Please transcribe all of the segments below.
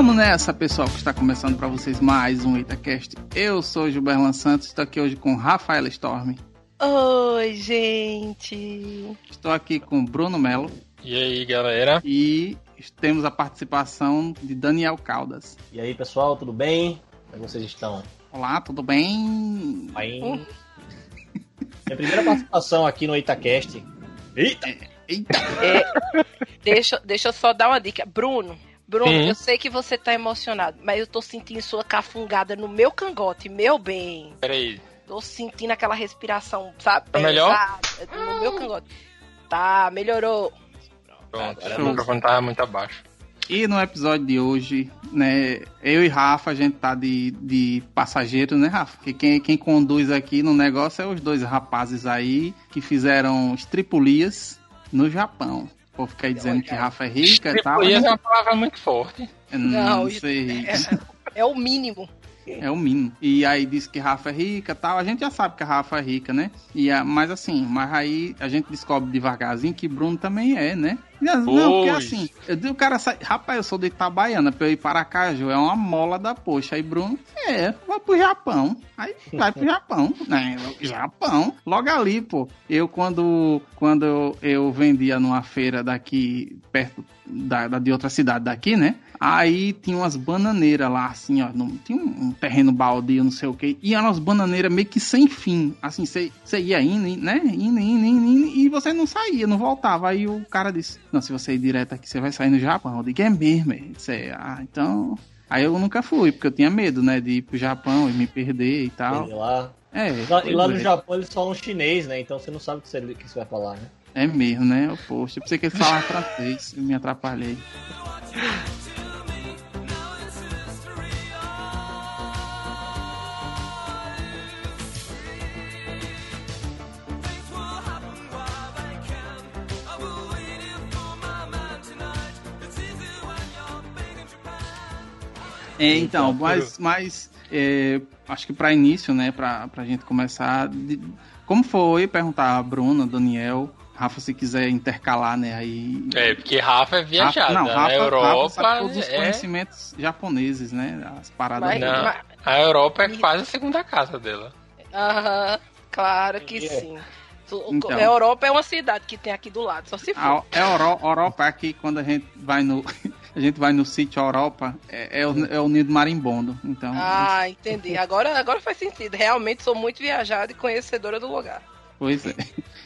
Vamos nessa, pessoal, que está começando para vocês mais um Itacast. Eu sou Gilberto Santos, estou aqui hoje com Rafaela Storm. Oi, gente. Estou aqui com Bruno Melo. E aí, galera? E temos a participação de Daniel Caldas. E aí, pessoal, tudo bem? Como vocês estão? Olá, tudo bem? Bem. Uh. Minha primeira participação aqui no Itacast. Eita! Eita! É, deixa, deixa eu só dar uma dica. Bruno, Bruno, eu sei que você tá emocionado, mas eu tô sentindo sua cafungada no meu cangote, meu bem. Peraí. Tô sentindo aquela respiração, sabe? Tá melhor? No meu cangote. Tá, melhorou. Pronto, o microfone tava muito abaixo. E no episódio de hoje, né, eu e Rafa, a gente tá de, de passageiro, né, Rafa? Porque quem, quem conduz aqui no negócio é os dois rapazes aí que fizeram estripulias no Japão. Povo fica aí dizendo que Rafa é rica e tal. Estripulias é uma palavra muito forte. Não, não sei. É, é o mínimo. É o mínimo. E aí diz que Rafa é rica tal. A gente já sabe que a Rafa é rica, né? E a, mas assim, mas aí a gente descobre devagarzinho que Bruno também é, né? Não, porque assim, eu, o cara sai. Rapaz, eu sou de Itabaiana, pra eu ir para Caju, é uma mola da poxa. Aí Bruno, é, vai pro Japão. Aí vai pro Japão, né? Japão. Logo ali, pô. Eu, quando, quando eu vendia numa feira daqui, perto da, da de outra cidade daqui, né? Aí tinha umas bananeiras lá, assim, ó. No, tinha um, um, terreno baldio, não sei o que. E eram umas bananeiras meio que sem fim. Assim, você ia indo, né? Indo, indo, indo, indo, e você não saía, não voltava. Aí o cara disse: Não, se você ir direto aqui, você vai sair no Japão. Eu digo: É mesmo, é. Disse, ah, então. Aí eu nunca fui, porque eu tinha medo, né? De ir pro Japão e me perder e tal. E lá. É, lá, e lá no é. Japão eles falam chinês, né? Então você não sabe o que você, que você vai falar, né? É mesmo, né? Poxa, eu pensei que ele falava francês, eu me atrapalhei. É, então, mas, mas é, acho que para início, né, para a gente começar, de, como foi perguntar a Bruna, Daniel, Rafa, se quiser intercalar, né, aí... É, porque Rafa é viajada, Rafa, não, Rafa, a Europa... Rafa sabe todos os é... conhecimentos japoneses, né, as paradas... Mas, não, a Europa é quase a segunda casa dela. Aham, claro que sim. Então, a Europa é uma cidade que tem aqui do lado, só se for. A Europa é aqui, quando a gente vai no a gente vai no sítio Europa, é, é, o, é o Nido Marimbondo. Então, ah, entendi. Agora, agora faz sentido. Realmente sou muito viajada e conhecedora do lugar. Pois é.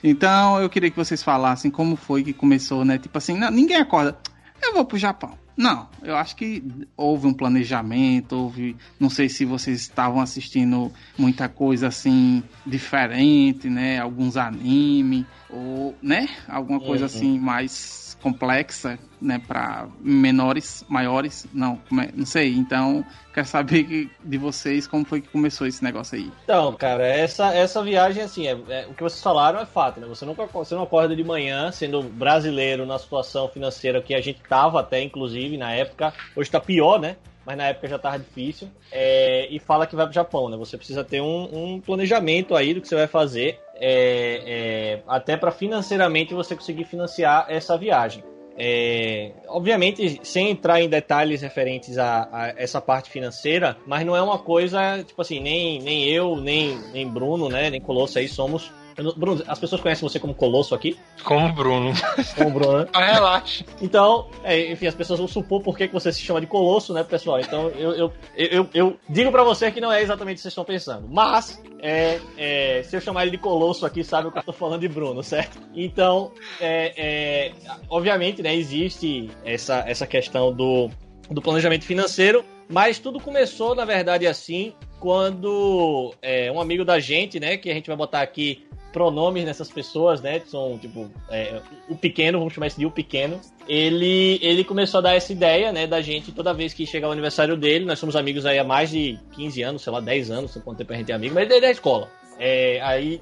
Então eu queria que vocês falassem como foi que começou, né? Tipo assim, não, ninguém acorda. Eu vou pro Japão. Não, eu acho que houve um planejamento, houve. Não sei se vocês estavam assistindo muita coisa assim diferente, né? Alguns anime, ou, né? Alguma coisa uhum. assim mais complexa, né, para menores, maiores, não, é, não sei. Então, quero saber de vocês como foi que começou esse negócio aí. Então, cara, essa, essa viagem, assim, é, é, o que vocês falaram é fato, né? Você, nunca, você não acorda de manhã sendo brasileiro na situação financeira que a gente tava até, inclusive, na época. Hoje tá pior, né? Mas na época já tava difícil, é, e fala que vai pro Japão, né? Você precisa ter um, um planejamento aí do que você vai fazer, é, é, até para financeiramente você conseguir financiar essa viagem. É, obviamente, sem entrar em detalhes referentes a, a, essa parte financeira, mas não é uma coisa, tipo assim, nem, nem eu, nem, nem Bruno, né, nem Colosso aí somos Bruno, as pessoas conhecem você como Colosso aqui? Como Bruno. Como Bruno, né? ah, relaxa. Então, é, enfim, as pessoas vão supor por que você se chama de Colosso, né, pessoal? Então, eu, eu, eu, eu digo para você que não é exatamente o que vocês estão pensando. Mas, é, é, se eu chamar ele de Colosso aqui, sabe o que eu tô falando de Bruno, certo? Então, é, é, obviamente, né, existe essa, essa questão do, do planejamento financeiro, mas tudo começou, na verdade, assim, quando é, um amigo da gente, né, que a gente vai botar aqui pronomes nessas pessoas, né? Que são, tipo, é, o pequeno, vamos chamar esse de o pequeno. Ele, ele começou a dar essa ideia, né, da gente, toda vez que chegar o aniversário dele, nós somos amigos aí há mais de 15 anos, sei lá, 10 anos, sei quanto tempo a gente é amigo, mas ele é da escola. É, aí,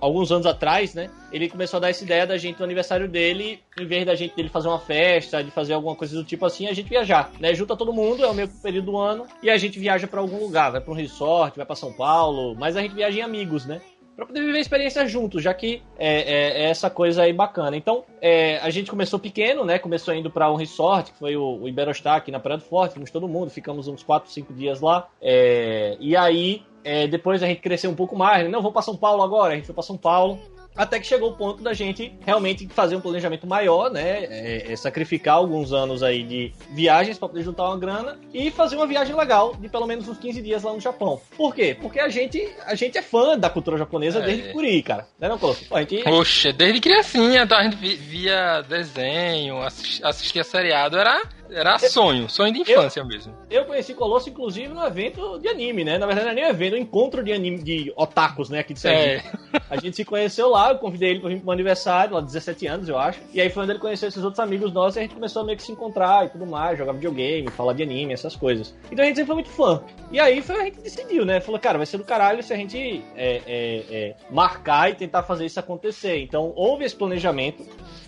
alguns anos atrás, né, ele começou a dar essa ideia da gente no aniversário dele, em vez da gente dele fazer uma festa, de fazer alguma coisa do tipo assim, a gente viajar, né? Junta todo mundo, é o meio período do ano, e a gente viaja para algum lugar, vai para um resort, vai para São Paulo, mas a gente viaja em amigos, né? Para poder viver a experiência juntos, já que é, é, é essa coisa aí bacana. Então, é, a gente começou pequeno, né? Começou indo para um resort, que foi o, o Iberostar aqui na Praia do Forte, fomos todo mundo, ficamos uns 4, 5 dias lá. É, e aí, é, depois a gente cresceu um pouco mais, né? não, vou para São Paulo agora, a gente foi para São Paulo. Até que chegou o ponto da gente realmente fazer um planejamento maior, né? É, é sacrificar alguns anos aí de viagens para poder juntar uma grana e fazer uma viagem legal de pelo menos uns 15 dias lá no Japão. Por quê? Porque a gente, a gente é fã da cultura japonesa é. desde Curi, cara. Né, não, Colosso? A gente... Poxa, desde criancinha, então a gente via desenho, assistia seriado, era era sonho, sonho de infância eu, mesmo. Eu conheci Colosso, inclusive, no evento de anime, né? Na verdade, não é nem um evento, é um encontro de anime de otakus, né? Aqui de Sergipe. É. A gente se conheceu lá, eu convidei ele pra vir pro meu aniversário, lá 17 anos, eu acho. E aí foi onde ele conheceu esses outros amigos nossos e a gente começou a meio que se encontrar e tudo mais, jogar videogame, falar de anime, essas coisas. Então a gente sempre foi muito fã. E aí foi a gente decidiu, né? Falou, cara, vai ser do caralho se a gente é, é, é, marcar e tentar fazer isso acontecer. Então houve esse planejamento.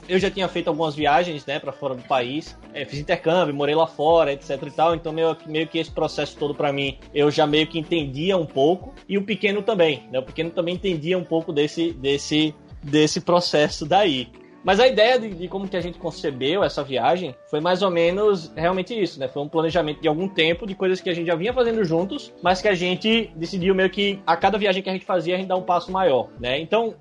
Eu já tinha feito algumas viagens, né, para fora do país. Fiz intercâmbio, morei lá fora, etc e tal. Então, meio, meio que esse processo todo para mim, eu já meio que entendia um pouco. E o pequeno também, né? O pequeno também entendia um pouco desse, desse, desse processo daí. Mas a ideia de, de, como que a gente concebeu essa viagem foi mais ou menos realmente isso, né? Foi um planejamento de algum tempo, de coisas que a gente já vinha fazendo juntos, mas que a gente decidiu meio que a cada viagem que a gente fazia, a gente dar um passo maior, né? Então,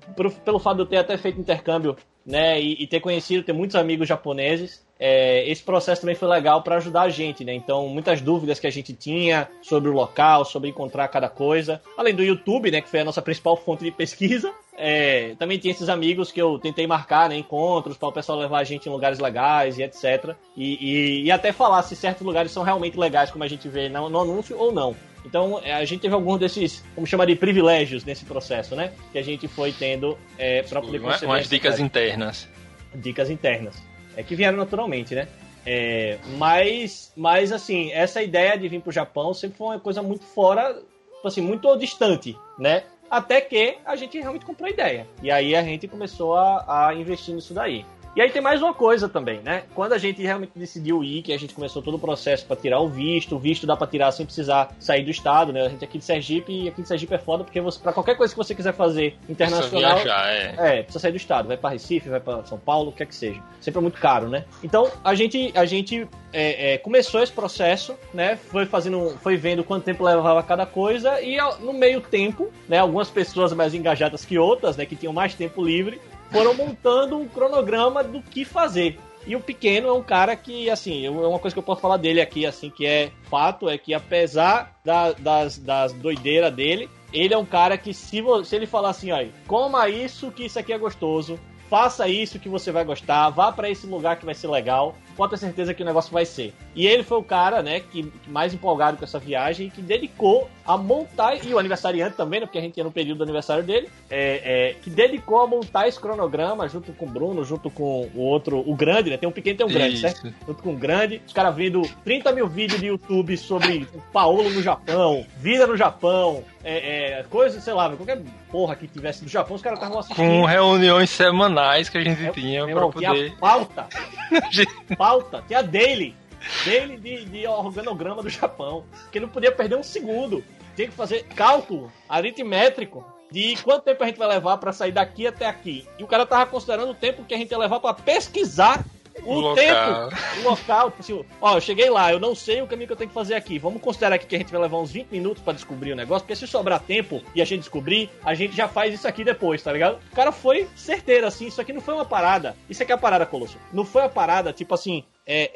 pelo fato de eu ter até feito intercâmbio né, e, e, ter conhecido, ter muitos amigos japoneses. É, esse processo também foi legal para ajudar a gente, né? Então, muitas dúvidas que a gente tinha sobre o local, sobre encontrar cada coisa. Além do YouTube, né, que foi a nossa principal fonte de pesquisa. É, também tinha esses amigos que eu tentei marcar, né, encontros para o pessoal levar a gente em lugares legais e etc. E, e, e, até falar se certos lugares são realmente legais, como a gente vê no, no anúncio ou não. Então, é, a gente teve alguns desses, vamos chamar de privilégios nesse processo, né? Que a gente foi tendo é, para poder conseguir. Umas dicas internas. Dicas internas. É que vieram naturalmente, né? É, mas, mas, assim, essa ideia de vir pro Japão sempre foi uma coisa muito fora, assim, muito distante, né? Até que a gente realmente comprou a ideia. E aí a gente começou a, a investir nisso daí. E aí tem mais uma coisa também, né? Quando a gente realmente decidiu ir, que a gente começou todo o processo para tirar o visto, o visto dá para tirar sem precisar sair do estado, né? A gente aqui de Sergipe e aqui de Sergipe é foda porque você para qualquer coisa que você quiser fazer internacional, precisa viajar, é. é, precisa sair do estado, vai para Recife, vai para São Paulo, o que é que seja. Sempre é muito caro, né? Então a gente a gente é, é, começou esse processo, né? Foi fazendo, foi vendo quanto tempo levava cada coisa e no meio tempo, né? Algumas pessoas mais engajadas que outras, né? Que tinham mais tempo livre, foram montando um cronograma do que fazer. E o pequeno é um cara que, assim, é uma coisa que eu posso falar dele aqui, assim, que é fato, é que apesar da, das, das doideiras dele, ele é um cara que se, se ele falar assim, ó, coma isso que isso aqui é gostoso, faça isso que você vai gostar, vá para esse lugar que vai ser legal, pode ter certeza que o negócio vai ser. E ele foi o cara, né, que mais empolgado com essa viagem, que dedicou a montar, e o aniversariante também, né, porque a gente ia no período do aniversário dele, é, é, que dedicou a montar esse cronograma junto com o Bruno, junto com o outro, o grande, né, tem um pequeno e tem um grande, Isso. certo? Junto com o grande, os caras vendo 30 mil vídeos de YouTube sobre o Paolo no Japão, vida no Japão, é, é, coisas, sei lá, qualquer porra que tivesse no Japão, os caras estavam assistindo. Com reuniões semanais que a gente é, tinha pra poder... Tinha pauta. pauta, tinha daily. Daily de, de organograma do Japão. Que não podia perder um segundo. Tinha que fazer cálculo aritmétrico de quanto tempo a gente vai levar para sair daqui até aqui. E o cara tava considerando o tempo que a gente ia levar para pesquisar o, o tempo, o local. Tipo assim, ó, eu cheguei lá, eu não sei o caminho que eu tenho que fazer aqui. Vamos considerar aqui que a gente vai levar uns 20 minutos para descobrir o negócio, porque se sobrar tempo e a gente descobrir, a gente já faz isso aqui depois, tá ligado? O cara foi certeiro, assim, isso aqui não foi uma parada. Isso aqui é a parada, Colosso. Não foi a parada, tipo assim, é,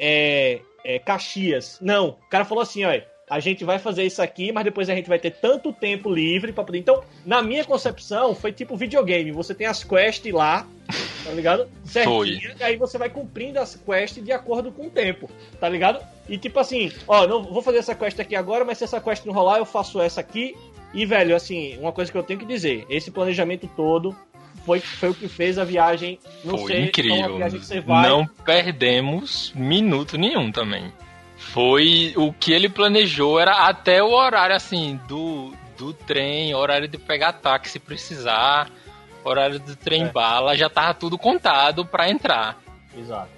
é, é Caxias. Não. O cara falou assim, ó a gente vai fazer isso aqui, mas depois a gente vai ter tanto tempo livre para poder. Então, na minha concepção, foi tipo videogame. Você tem as quests lá, tá ligado? Foi. E aí você vai cumprindo as quests de acordo com o tempo, tá ligado? E tipo assim, ó, não vou fazer essa quest aqui agora, mas se essa quest não rolar, eu faço essa aqui. E, velho, assim, uma coisa que eu tenho que dizer, esse planejamento todo foi, foi o que fez a viagem não foi ser incrível. Viagem. Não perdemos minuto nenhum também. Foi o que ele planejou, era até o horário assim do, do trem, horário de pegar táxi se precisar, horário do trem é. bala, já tava tudo contado para entrar. Exato.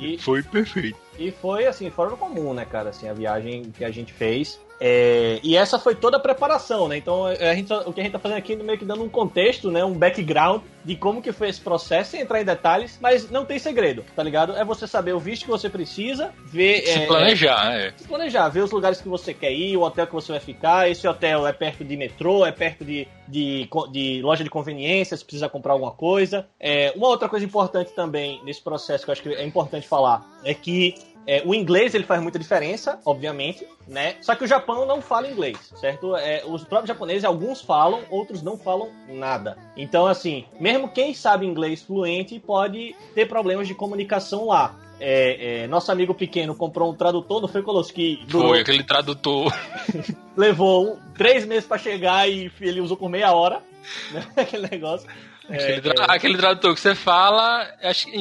E, foi perfeito. E foi assim, fora do comum, né, cara? Assim, a viagem que a gente fez. É, e essa foi toda a preparação, né? Então gente, o que a gente tá fazendo aqui meio que dando um contexto, né? Um background de como que foi esse processo, sem entrar em detalhes, mas não tem segredo, tá ligado? É você saber o visto que você precisa, ver. Se é, planejar, é. Se planejar, ver os lugares que você quer ir, o hotel que você vai ficar. Esse hotel é perto de metrô, é perto de, de, de loja de conveniência, se precisa comprar alguma coisa. É, uma outra coisa importante também nesse processo que eu acho que é importante falar é que é, o inglês ele faz muita diferença, obviamente, né? Só que o Japão não fala inglês, certo? É, os próprios japoneses, alguns falam, outros não falam nada. Então, assim, mesmo quem sabe inglês fluente pode ter problemas de comunicação lá. É, é, nosso amigo pequeno comprou um tradutor, não foi Colosso que durou... Foi aquele tradutor. levou três meses para chegar e ele usou por meia hora, né? aquele negócio. Aquele, tra é... aquele, tradutor que você fala,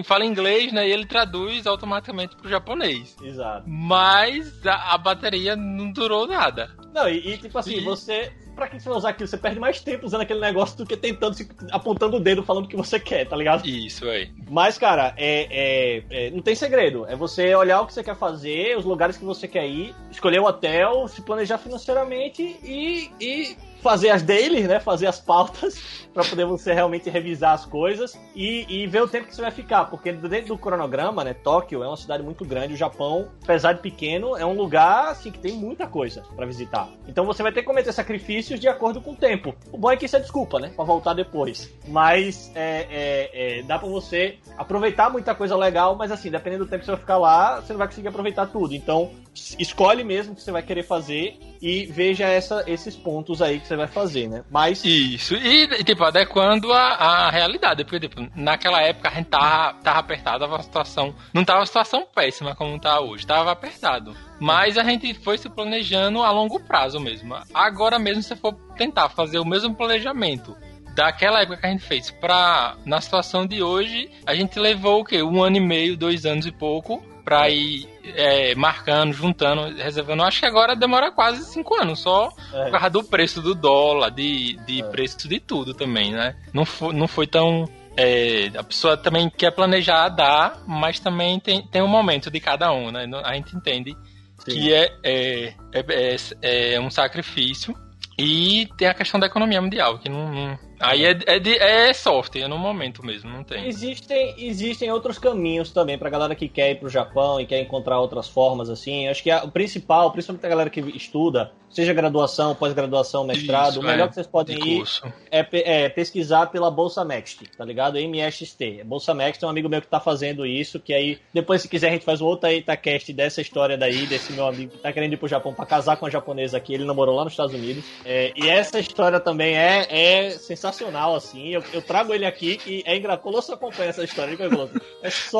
fala inglês, né? E ele traduz automaticamente pro japonês. Exato. Mas a, a bateria não durou nada. Não, e, e tipo assim, e... você. Pra que você vai usar aquilo? Você perde mais tempo usando aquele negócio do que tentando, se, apontando o dedo falando o que você quer, tá ligado? Isso aí. Mas, cara, é, é, é, não tem segredo. É você olhar o que você quer fazer, os lugares que você quer ir, escolher o hotel, se planejar financeiramente e, e fazer as dailies, né? Fazer as pautas para poder você realmente revisar as coisas e, e, ver o tempo que você vai ficar, porque dentro do cronograma, né? Tóquio é uma cidade muito grande, o Japão, apesar de pequeno, é um lugar assim que tem muita coisa para visitar. Então você vai ter que cometer sacrifícios de acordo com o tempo. O bom é que isso é desculpa, né? Para voltar depois. Mas é, é, é, dá para você aproveitar muita coisa legal, mas assim, dependendo do tempo que você vai ficar lá, você não vai conseguir aproveitar tudo. Então escolhe mesmo o que você vai querer fazer e veja essa, esses pontos aí que você vai fazer, né? Mas. Isso, e tipo, adequando a, a realidade, porque tipo, naquela época a gente tava, tava apertado, tava uma situação. Não tava uma situação péssima como tá hoje, tava apertado. Mas a gente foi se planejando a longo prazo mesmo. Agora mesmo, se for tentar fazer o mesmo planejamento daquela época que a gente fez pra na situação de hoje, a gente levou o quê? Um ano e meio, dois anos e pouco pra ir é, marcando, juntando, reservando. Acho que agora demora quase cinco anos, só é. por causa do preço do dólar, de, de é. preço de tudo também, né? Não foi, não foi tão. É, a pessoa também quer planejar dar, mas também tem, tem um momento de cada um, né? A gente entende Sim. que é, é, é, é, um sacrifício e tem a questão da economia mundial, que não, não Aí é, é, de, é software, é no momento mesmo, não tem. Existem, existem outros caminhos também pra galera que quer ir pro Japão e quer encontrar outras formas, assim. Acho que a, o principal, principalmente a galera que estuda, seja graduação, pós-graduação, mestrado, Isso, o melhor é, que vocês podem ir é, é, pesquisar pela Bolsa Next, tá ligado? MST. Bolsa Next é um amigo meu que tá fazendo isso, que aí, depois se quiser a gente faz um outro Itacast dessa história daí, desse meu amigo que tá querendo ir pro Japão pra casar com a japonesa aqui, ele namorou lá nos Estados Unidos. É, e essa história também é, é sensacional sensacional, assim. Eu, eu trago ele aqui e é engraçado. Colosso acompanha essa história, É só.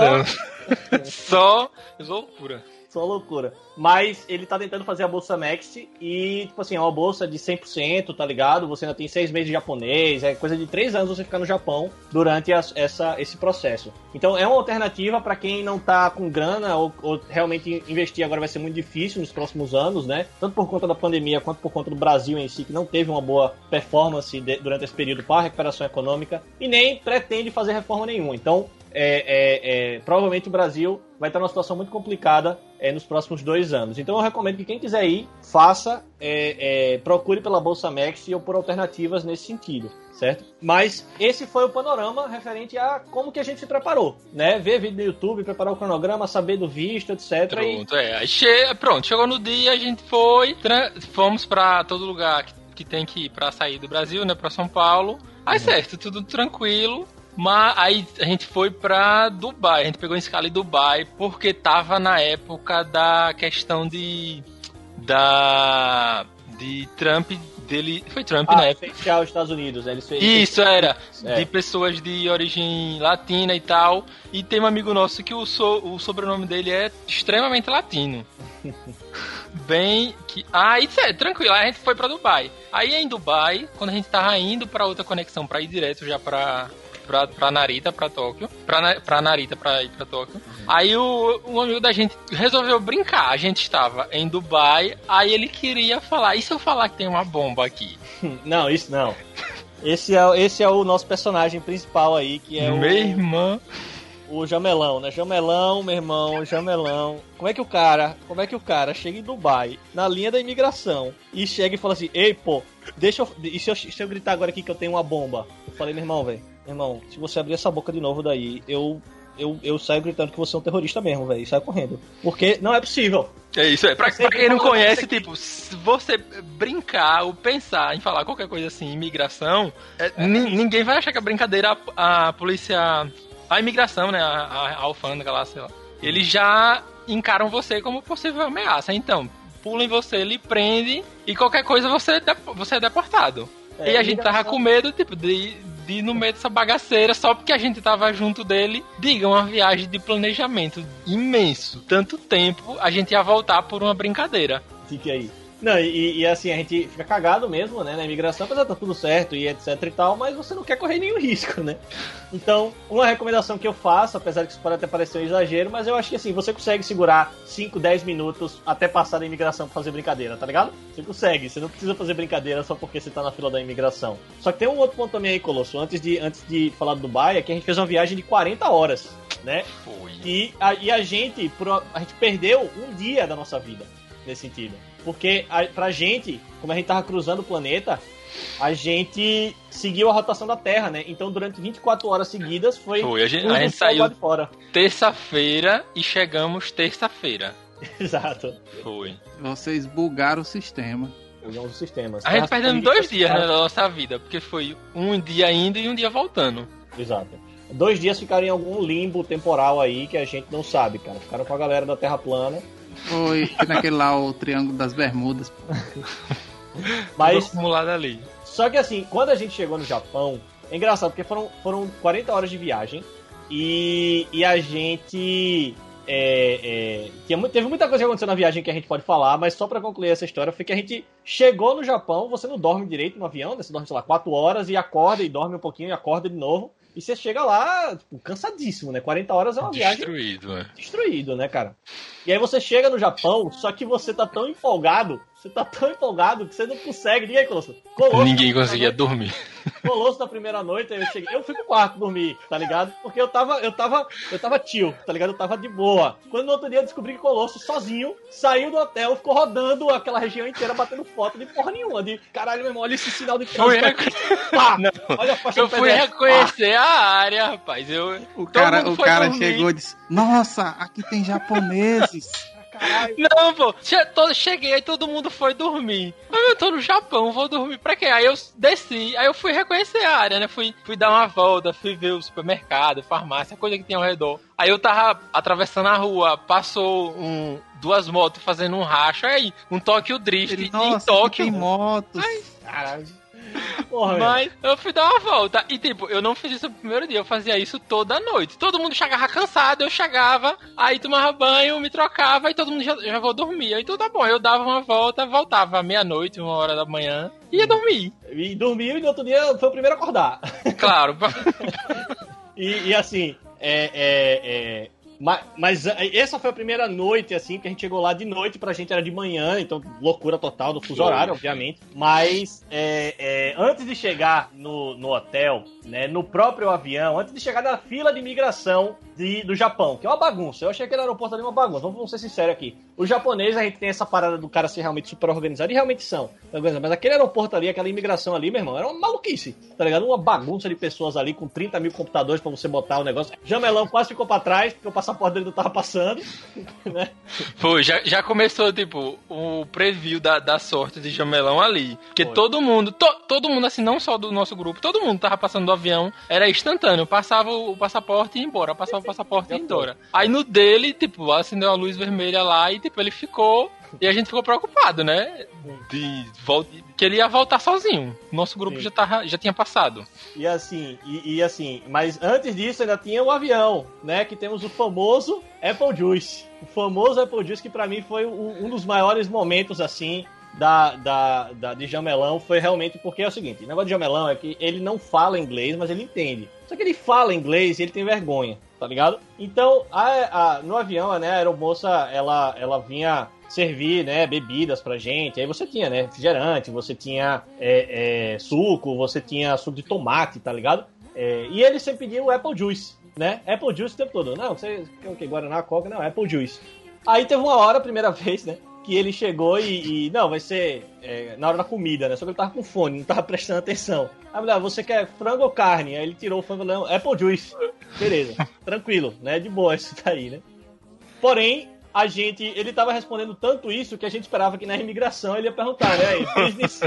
só loucura. Só loucura. Mas ele tá tentando fazer a bolsa Max e, tipo assim, é uma bolsa de 100%, tá ligado? Você ainda tem seis meses de japonês, é coisa de três anos você ficar no Japão durante essa, esse processo. Então é uma alternativa para quem não tá com grana ou, ou, realmente investir agora vai ser muito difícil nos próximos anos, né? Tanto por conta da pandemia quanto por conta do Brasil em si, que não teve uma boa performance de, durante esse período para a recuperação econômica e nem pretende fazer reforma nenhuma. Então é, é, é, provavelmente o Brasil vai estar numa situação muito complicada é, nos próximos dois anos. Então eu recomendo que quem quiser ir, faça, é, é, procure pela Bolsa Max ou por alternativas nesse sentido, certo? Mas esse foi o panorama referente a como que a gente se preparou, né? Ver vídeo no YouTube, preparar o cronograma, saber do visto, etc. Pronto, e... é. Che... Pronto, chegou no dia, a gente foi, fomos para todo lugar que, que tem que ir para sair do Brasil, né? Para São Paulo. Aí uhum. certo, tudo tranquilo. Mas aí a gente foi pra Dubai, a gente pegou uma escala em Dubai porque tava na época da questão de. da. de Trump dele. Foi Trump ah, na época. Fechar os Estados Unidos, né? Fez, Isso era. É. De pessoas de origem latina e tal. E tem um amigo nosso que o, so, o sobrenome dele é extremamente latino. Bem que. Ah, isso é, tranquilo. Aí a gente foi pra Dubai. Aí em Dubai, quando a gente tava indo pra outra conexão, pra ir direto já pra pra, pra Narita, pra Tóquio. Pra, pra Narita, pra ir pra Tóquio. Uhum. Aí o, o amigo da gente resolveu brincar. A gente estava em Dubai, aí ele queria falar: e se eu falar que tem uma bomba aqui? Não, isso não. Esse é, esse é o nosso personagem principal aí, que é o. Minha irmã. o Jamelão, né? Jamelão, meu irmão, Jamelão. Como é que o cara, como é que o cara chega em Dubai, na linha da imigração, e chega e fala assim: "Ei, pô, deixa eu, e se eu, se eu gritar agora aqui que eu tenho uma bomba?" Eu falei: "Meu irmão, velho, meu irmão, se você abrir essa boca de novo daí, eu eu, eu saio gritando que você é um terrorista mesmo, velho. E saio correndo. Porque não é possível. É isso, é. Pra, pra quem não conhece, tipo, se você brincar ou pensar em falar qualquer coisa assim, imigração, é, é. ninguém vai achar que a brincadeira a, a polícia. A imigração, né? A, a, a alfândega lá, sei lá. Eles já encaram você como possível ameaça. Então, pulam em você, lhe prende e qualquer coisa você, você é deportado. É, e a gente tava com medo, tipo, de, de no meio dessa bagaceira, só porque a gente tava junto dele, diga, uma viagem de planejamento imenso. Tanto tempo, a gente ia voltar por uma brincadeira. Fique aí. Não, e, e, assim, a gente fica cagado mesmo, né, na imigração, apesar de tá tudo certo e etc e tal, mas você não quer correr nenhum risco, né? Então, uma recomendação que eu faço, apesar de que isso pode até parecer um exagero, mas eu acho que assim, você consegue segurar 5, 10 minutos até passar da imigração pra fazer brincadeira, tá ligado? Você consegue, você não precisa fazer brincadeira só porque você tá na fila da imigração. Só que tem um outro ponto também aí, Colosso, antes de, antes de falar do Dubai, é que a gente fez uma viagem de 40 horas, né? Foi. E a, e a gente, a gente perdeu um dia da nossa vida nesse sentido. Porque a, pra gente, como a gente tava cruzando o planeta, a gente seguiu a rotação da Terra, né? Então durante 24 horas seguidas foi. Foi, a gente, a gente saiu terça-feira e chegamos terça-feira. Exato. Foi. Vocês bugaram o sistema. Bugamos o sistema. A gente perdeu dois dias né, da nossa vida, porque foi um dia indo e um dia voltando. Exato. Dois dias ficaram em algum limbo temporal aí que a gente não sabe, cara. Ficaram com a galera da Terra plana foi naquele lá, o Triângulo das Bermudas. Mas. acumulado ali. Só que assim, quando a gente chegou no Japão, é engraçado, porque foram, foram 40 horas de viagem e, e a gente. É, é, tinha, teve muita coisa que aconteceu na viagem que a gente pode falar, mas só para concluir essa história, foi que a gente chegou no Japão, você não dorme direito no avião, né? Você dorme, sei lá, 4 horas e acorda e dorme um pouquinho e acorda de novo. E você chega lá, tipo, cansadíssimo, né? 40 horas é uma Destruído, viagem. Destruído, né? Destruído, né, cara? E aí você chega no Japão, só que você tá tão empolgado você tá tão empolgado que você não consegue. Ninguém, Colosso. Colosso Ninguém conseguia noite, dormir. Colosso na primeira noite, eu cheguei. Eu fui pro quarto dormir, tá ligado? Porque eu tava, eu tava, eu tava tio, tá ligado? Eu tava de boa. Quando no outro dia eu descobri que Colosso, sozinho, saiu do hotel, ficou rodando aquela região inteira, batendo foto de porra nenhuma. De caralho, meu irmão, olha esse sinal de trânsito. Olha a Eu fui reconhecer a área, rapaz. Eu, o cara, o cara chegou e disse: Nossa, aqui tem japoneses. Não, pô. Cheguei, aí todo mundo foi dormir. Eu tô no Japão, vou dormir pra quê? Aí eu desci, aí eu fui reconhecer a área, né? Fui, fui dar uma volta, fui ver o supermercado, farmácia, coisa que tem ao redor. Aí eu tava atravessando a rua, passou um, duas motos fazendo um racho, aí um Tokyo Drift Ele, nossa, em Tóquio. Tem motos. Ai, caralho. Porra, Mas eu fui dar uma volta. E tipo, eu não fiz isso no primeiro dia, eu fazia isso toda noite. Todo mundo chegava cansado, eu chegava, aí tomava banho, me trocava e todo mundo já, já vou dormir. Aí tudo tá bom, eu dava uma volta, voltava meia-noite, uma hora da manhã, e ia dormir. E dormiu e no outro dia foi o primeiro a acordar. Claro. e, e, assim, é, é, é mas, mas, eh, essa foi a primeira noite, assim, que a gente chegou lá de noite, pra gente era de manhã, então loucura total do fuso horário, obviamente. Mas é, é, antes de chegar no, no hotel, né, no próprio avião, antes de chegar na fila de imigração de, do Japão, que é uma bagunça. Eu achei aquele aeroporto ali uma bagunça, vamos ser sinceros aqui. O japonês, a gente tem essa parada do cara ser realmente super organizado, e realmente são. Mas aquele aeroporto ali, aquela imigração ali, meu irmão, era uma maluquice, tá ligado? Uma bagunça de pessoas ali com 30 mil computadores pra você botar o negócio. Jamelão quase ficou pra trás, porque o passaporte dele não tava passando, né? Foi, já, já começou, tipo, o preview da, da sorte de Jamelão ali. Porque Foi. todo mundo, to, todo mundo, assim, não só do nosso grupo, todo mundo tava passando do avião, era instantâneo. Passava o passaporte e ia embora, passava o passaporte e ia embora. Aí no dele, tipo, acendeu a luz vermelha lá e, tipo, ele ficou e a gente ficou preocupado, né? De volta, que ele ia voltar sozinho. Nosso grupo já, tava, já tinha passado. E assim, e, e, assim, mas antes disso ainda tinha o avião, né? Que temos o famoso Apple Juice. O famoso Apple Juice que para mim foi um, um, dos maiores momentos assim da, da, da, de Jamelão foi realmente porque é o seguinte, o negócio de Jamelão é que ele não fala inglês, mas ele entende. Só que ele fala inglês e ele tem vergonha, tá ligado? Então, a, a, no avião, né, a aeromoça, ela, ela vinha servir, né, bebidas pra gente. Aí você tinha, né, refrigerante, você tinha é, é, suco, você tinha suco de tomate, tá ligado? É, e ele sempre pedia o Apple Juice. né? Apple Juice o tempo todo. Não, você quer o que? Guaraná, Coca? Não, Apple Juice. Aí teve uma hora, primeira vez, né? Que ele chegou e, e não, vai ser é, na hora da comida, né? Só que ele tava com fone, não tava prestando atenção. Aí mulher, você quer frango ou carne? Aí ele tirou o frango, não, Apple Juice. Beleza, tranquilo, né? De boa isso daí, né? Porém, a gente, ele tava respondendo tanto isso que a gente esperava que na imigração ele ia perguntar, né? Business,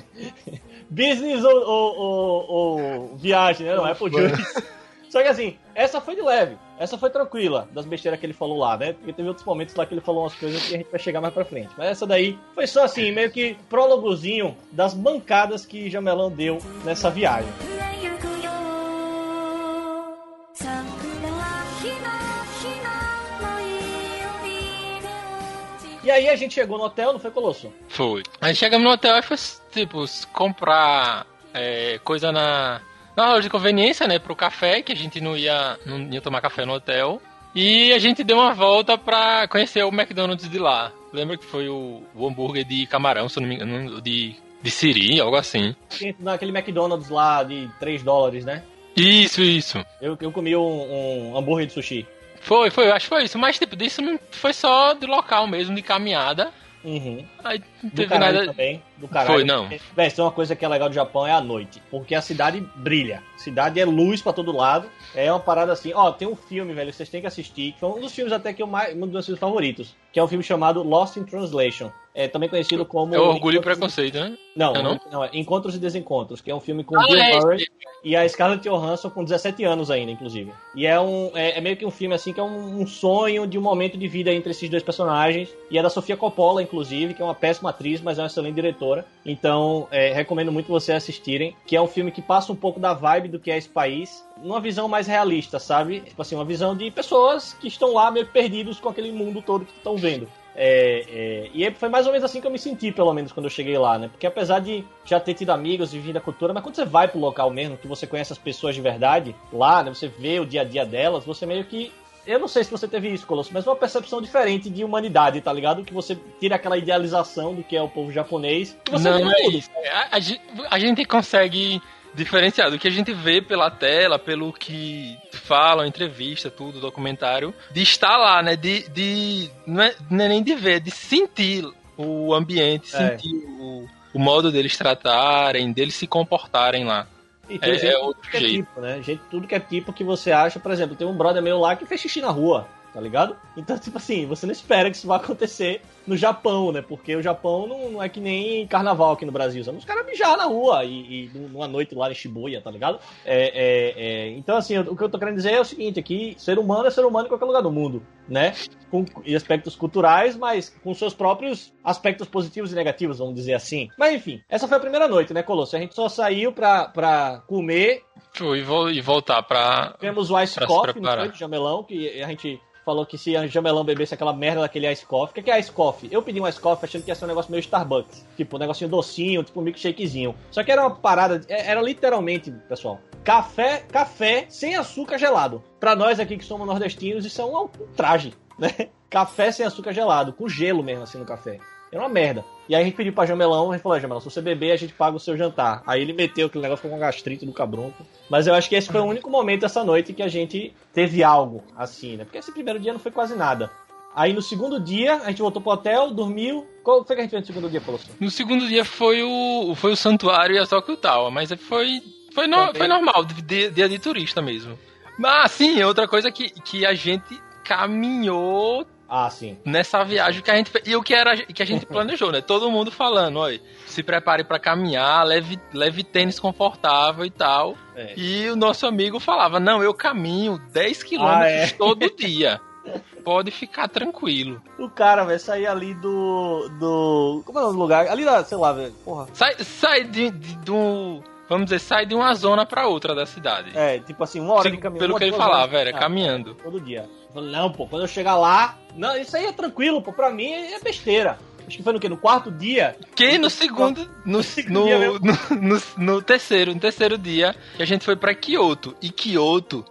business ou, ou, ou, ou, viagem, né? Não, Apple Juice. Só que assim, essa foi de leve. Essa foi tranquila, das besteiras que ele falou lá, né? Porque teve outros momentos lá que ele falou umas coisas que a gente vai chegar mais pra frente. Mas essa daí foi só assim, meio que prólogozinho das bancadas que Jamelão deu nessa viagem. E aí a gente chegou no hotel, não foi, Colosso? Foi. Aí chegamos no hotel e foi, tipo, comprar é, coisa na, na loja de conveniência, né, pro café, que a gente não ia, não ia tomar café no hotel. E a gente deu uma volta pra conhecer o McDonald's de lá. Lembra que foi o, o hambúrguer de camarão, se não me engano, de, de siri, algo assim. Naquele McDonald's lá de 3 dólares, né? Isso, isso. Eu, eu comi um, um hambúrguer de sushi. Foi, foi, acho que foi isso. Mas, tipo, disso não foi só de local mesmo, de caminhada. Uhum. Aí não Do teve caralho nada. também. Do caralho. Foi, não. Véi, se tem uma coisa que é legal do Japão é a noite. Porque a cidade brilha. A cidade é luz pra todo lado. É uma parada assim. Ó, tem um filme, velho, que vocês têm que assistir. Que foi um dos filmes até que eu mais. Um dos meus filmes favoritos. Que é um filme chamado Lost in Translation. É também conhecido como. É orgulho e Encontros- preconceito, né? Não, É não, não? não, é Encontros e Desencontros, que é um filme com Ah, Bill é, Murray e a Scarlett Johansson com 17 anos ainda, inclusive. E é um é, é meio que um filme assim que é um, um sonho de um momento de vida entre esses dois personagens. E é da Sofia Coppola, inclusive, que é uma péssima atriz, mas é uma excelente diretora. Então, é, recomendo muito vocês assistirem, que é um filme que passa um pouco da vibe do que é esse país, numa visão mais realista, sabe? Tipo assim, uma visão de pessoas que estão lá meio perdidos com aquele mundo todo que estão vendo. É, é, e aí foi mais ou menos assim que eu me senti, pelo menos, quando eu cheguei lá, né? Porque apesar de já ter tido amigos e vivido a cultura, mas quando você vai pro local mesmo, que você conhece as pessoas de verdade lá, né? Você vê o dia a dia delas, você meio que. Eu não sei se você teve isso, Colosso, mas uma percepção diferente de humanidade, tá ligado? Que você tira aquela idealização do que é o povo japonês. Você Não, vê é tudo. isso. A, a a gente consegue diferenciar do que a gente vê pela tela, pelo que falam, entrevista, tudo, documentário, de estar lá, né? De. de não, é, não é nem de ver, é de sentir o ambiente, É. sentir o, o modo deles tratarem, deles se comportarem lá. E tem É- gente é outro que é jeito. tipo, né? Gente, tudo que é tipo que você acha, por exemplo, tem um brother meu lá que fez xixi na rua, tá ligado? Então, tipo assim, você não espera que isso vá acontecer no Japão, né? Porque o Japão não, não é que nem carnaval aqui no Brasil. Sabe? Os caras mijar na rua e, e numa noite lá em Shibuya, tá ligado? É, é, é, Então, assim, o que eu tô querendo dizer é o seguinte: aqui, ser humano é ser humano em qualquer lugar do mundo, né? Com aspectos culturais, mas com seus próprios aspectos positivos e negativos, vamos dizer assim. Mas enfim, essa foi a primeira noite, né, Colosso? A gente só saiu pra, pra comer, e vol- e voltar pra. Tivemos o Ice Pra Coffee, foi, de Jamelão, que a gente falou que se a Jamelão bebesse aquela merda daquele Ice Coffee. O que é, é Ice Coffee? Eu pedi um Ice Coffee achando que ia ser um negócio meio Starbucks. Tipo, um negocinho docinho, tipo um milkshakezinho. Só que era uma parada, é- era literalmente, pessoal, café, café sem açúcar gelado. Pra nós aqui que somos nordestinos, isso é um, um traje, né? Café sem açúcar gelado, com gelo mesmo assim no café. Era uma merda. E aí a gente pediu pra Jamelão, a gente falou, Jamelão, se você beber, a gente paga o seu jantar. Aí ele meteu aquele negócio com uma gastrite do cabronco. Mas eu acho que esse foi o único momento essa noite que a gente teve algo assim, né? Porque esse primeiro dia não foi quase nada. Aí no segundo dia, a gente voltou pro hotel, dormiu. Qual foi que a gente fez no segundo dia, Paulo? No segundo dia foi o, foi o santuário e a Tokyo mas foi, foi, no- foi normal, dia de turista mesmo. Mas sim, outra coisa que, que a gente caminhou Ah, sim. nessa viagem que a gente e o que era que a gente planejou, né? Todo mundo falando, olha, se prepare pra caminhar, leve, leve tênis confortável e tal. É. E o nosso amigo falava: "Não, eu caminho 10 quilômetros Ah, é? todo dia. Pode ficar tranquilo. O cara, velho, sair ali do. do. Como é o lugar? Ali da, sei lá, velho. Porra. Sai, sai de, de, do, vamos dizer, sai de uma zona pra outra da cidade. É, tipo assim, uma hora Sim, de caminho. pelo que ele falava, era Ah, caminhando. Todo dia. Falei, não, pô, quando eu chegar lá. Não, isso aí é tranquilo, pô. Pra mim é besteira. Acho que foi no quê? No quarto dia? Que no segundo, no, no, no, no- no terceiro, no terceiro dia, que a gente foi pra Kyoto. E Kyoto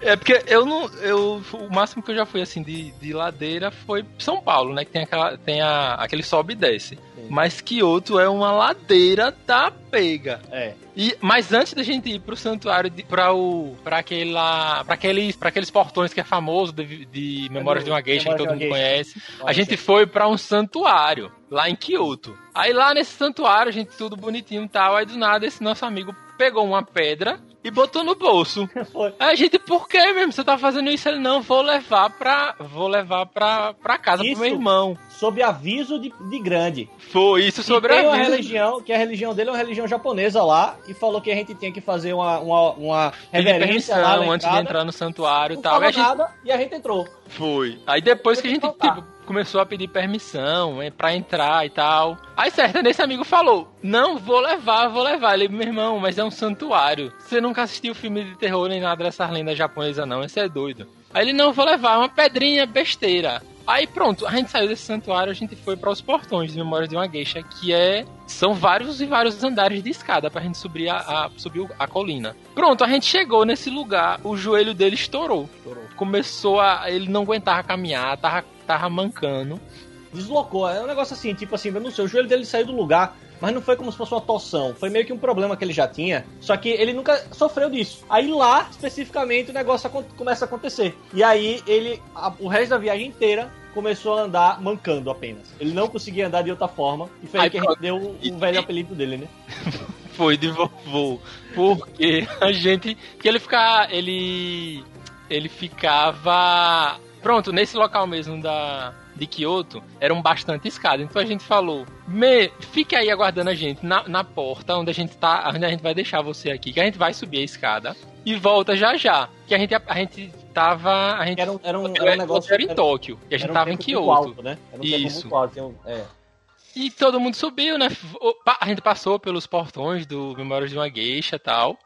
É porque eu não. Eu, o máximo que eu já fui assim de, de ladeira foi São Paulo, né? Que tem, aquela, tem a, aquele sobe e desce. Sim. Mas Kyoto é uma ladeira da pega. É. E, mas antes da gente ir pro santuário, de, pra, o, pra, aquela, pra, aqueles, pra aqueles portões que é famoso de, de Memórias de uma Geisha, que todo mundo conhece, a gente foi pra um santuário lá em Kyoto. Aí lá nesse santuário, a gente tudo bonitinho e tal, aí do nada esse nosso amigo pegou uma pedra e botou no bolso. Foi. Aí a gente, por que mesmo? Você tá fazendo isso? Ele, não, vou levar pra, vou levar pra, pra casa isso, pro meu irmão. Sob aviso de, de grande. Foi isso sobre e tem aviso. uma religião, que a religião dele é uma religião japonesa lá, e falou que a gente tinha que fazer uma, uma, uma reverência lá, antes de entrar no santuário e tal. E a, gente... e a gente entrou. Foi. Aí depois que a gente, tipo, começou a pedir permissão é, para entrar e tal. Aí certo, nesse amigo falou: Não, vou levar, vou levar. Ele, meu irmão, mas é um santuário. Você nunca assistiu filme de terror nem nada dessas lendas japonesas, não. Esse é doido. Aí ele, não, vou levar, uma pedrinha besteira. Aí pronto, a gente saiu desse santuário, a gente foi para os portões de Memória de uma Geisha, que é são vários e vários andares de escada pra gente subir a, a, subir a colina. Pronto, a gente chegou nesse lugar, o joelho dele estourou. estourou. Começou a ele não aguentava caminhar, tava tava mancando. Deslocou, é um negócio assim, tipo assim, eu não sei, o joelho dele saiu do lugar, mas não foi como se fosse uma torção. Foi meio que um problema que ele já tinha, só que ele nunca sofreu disso. Aí lá, especificamente, o negócio começa a acontecer. E aí ele, a, o resto da viagem inteira, começou a andar mancando apenas. Ele não conseguia andar de outra forma, e foi aí que deu o um velho apelido dele, né? foi de vovô. Porque a gente. Que ele ficar. Ele. Ele ficava Pronto, nesse local mesmo da, de Kyoto, eram bastante escadas. Então a gente falou, me, fique aí aguardando a gente na, na porta onde a gente tá, onde a gente vai deixar você aqui, que a gente vai subir a escada e volta já já. Que a gente, a gente tava. A gente, era um, era um, era um negócio. Era em Tóquio, e a gente tava um em Kyoto. Alto, né? Era um Isso. Alto, é. E todo mundo subiu, né? A gente passou pelos portões do Memórias de uma Geisha e tal.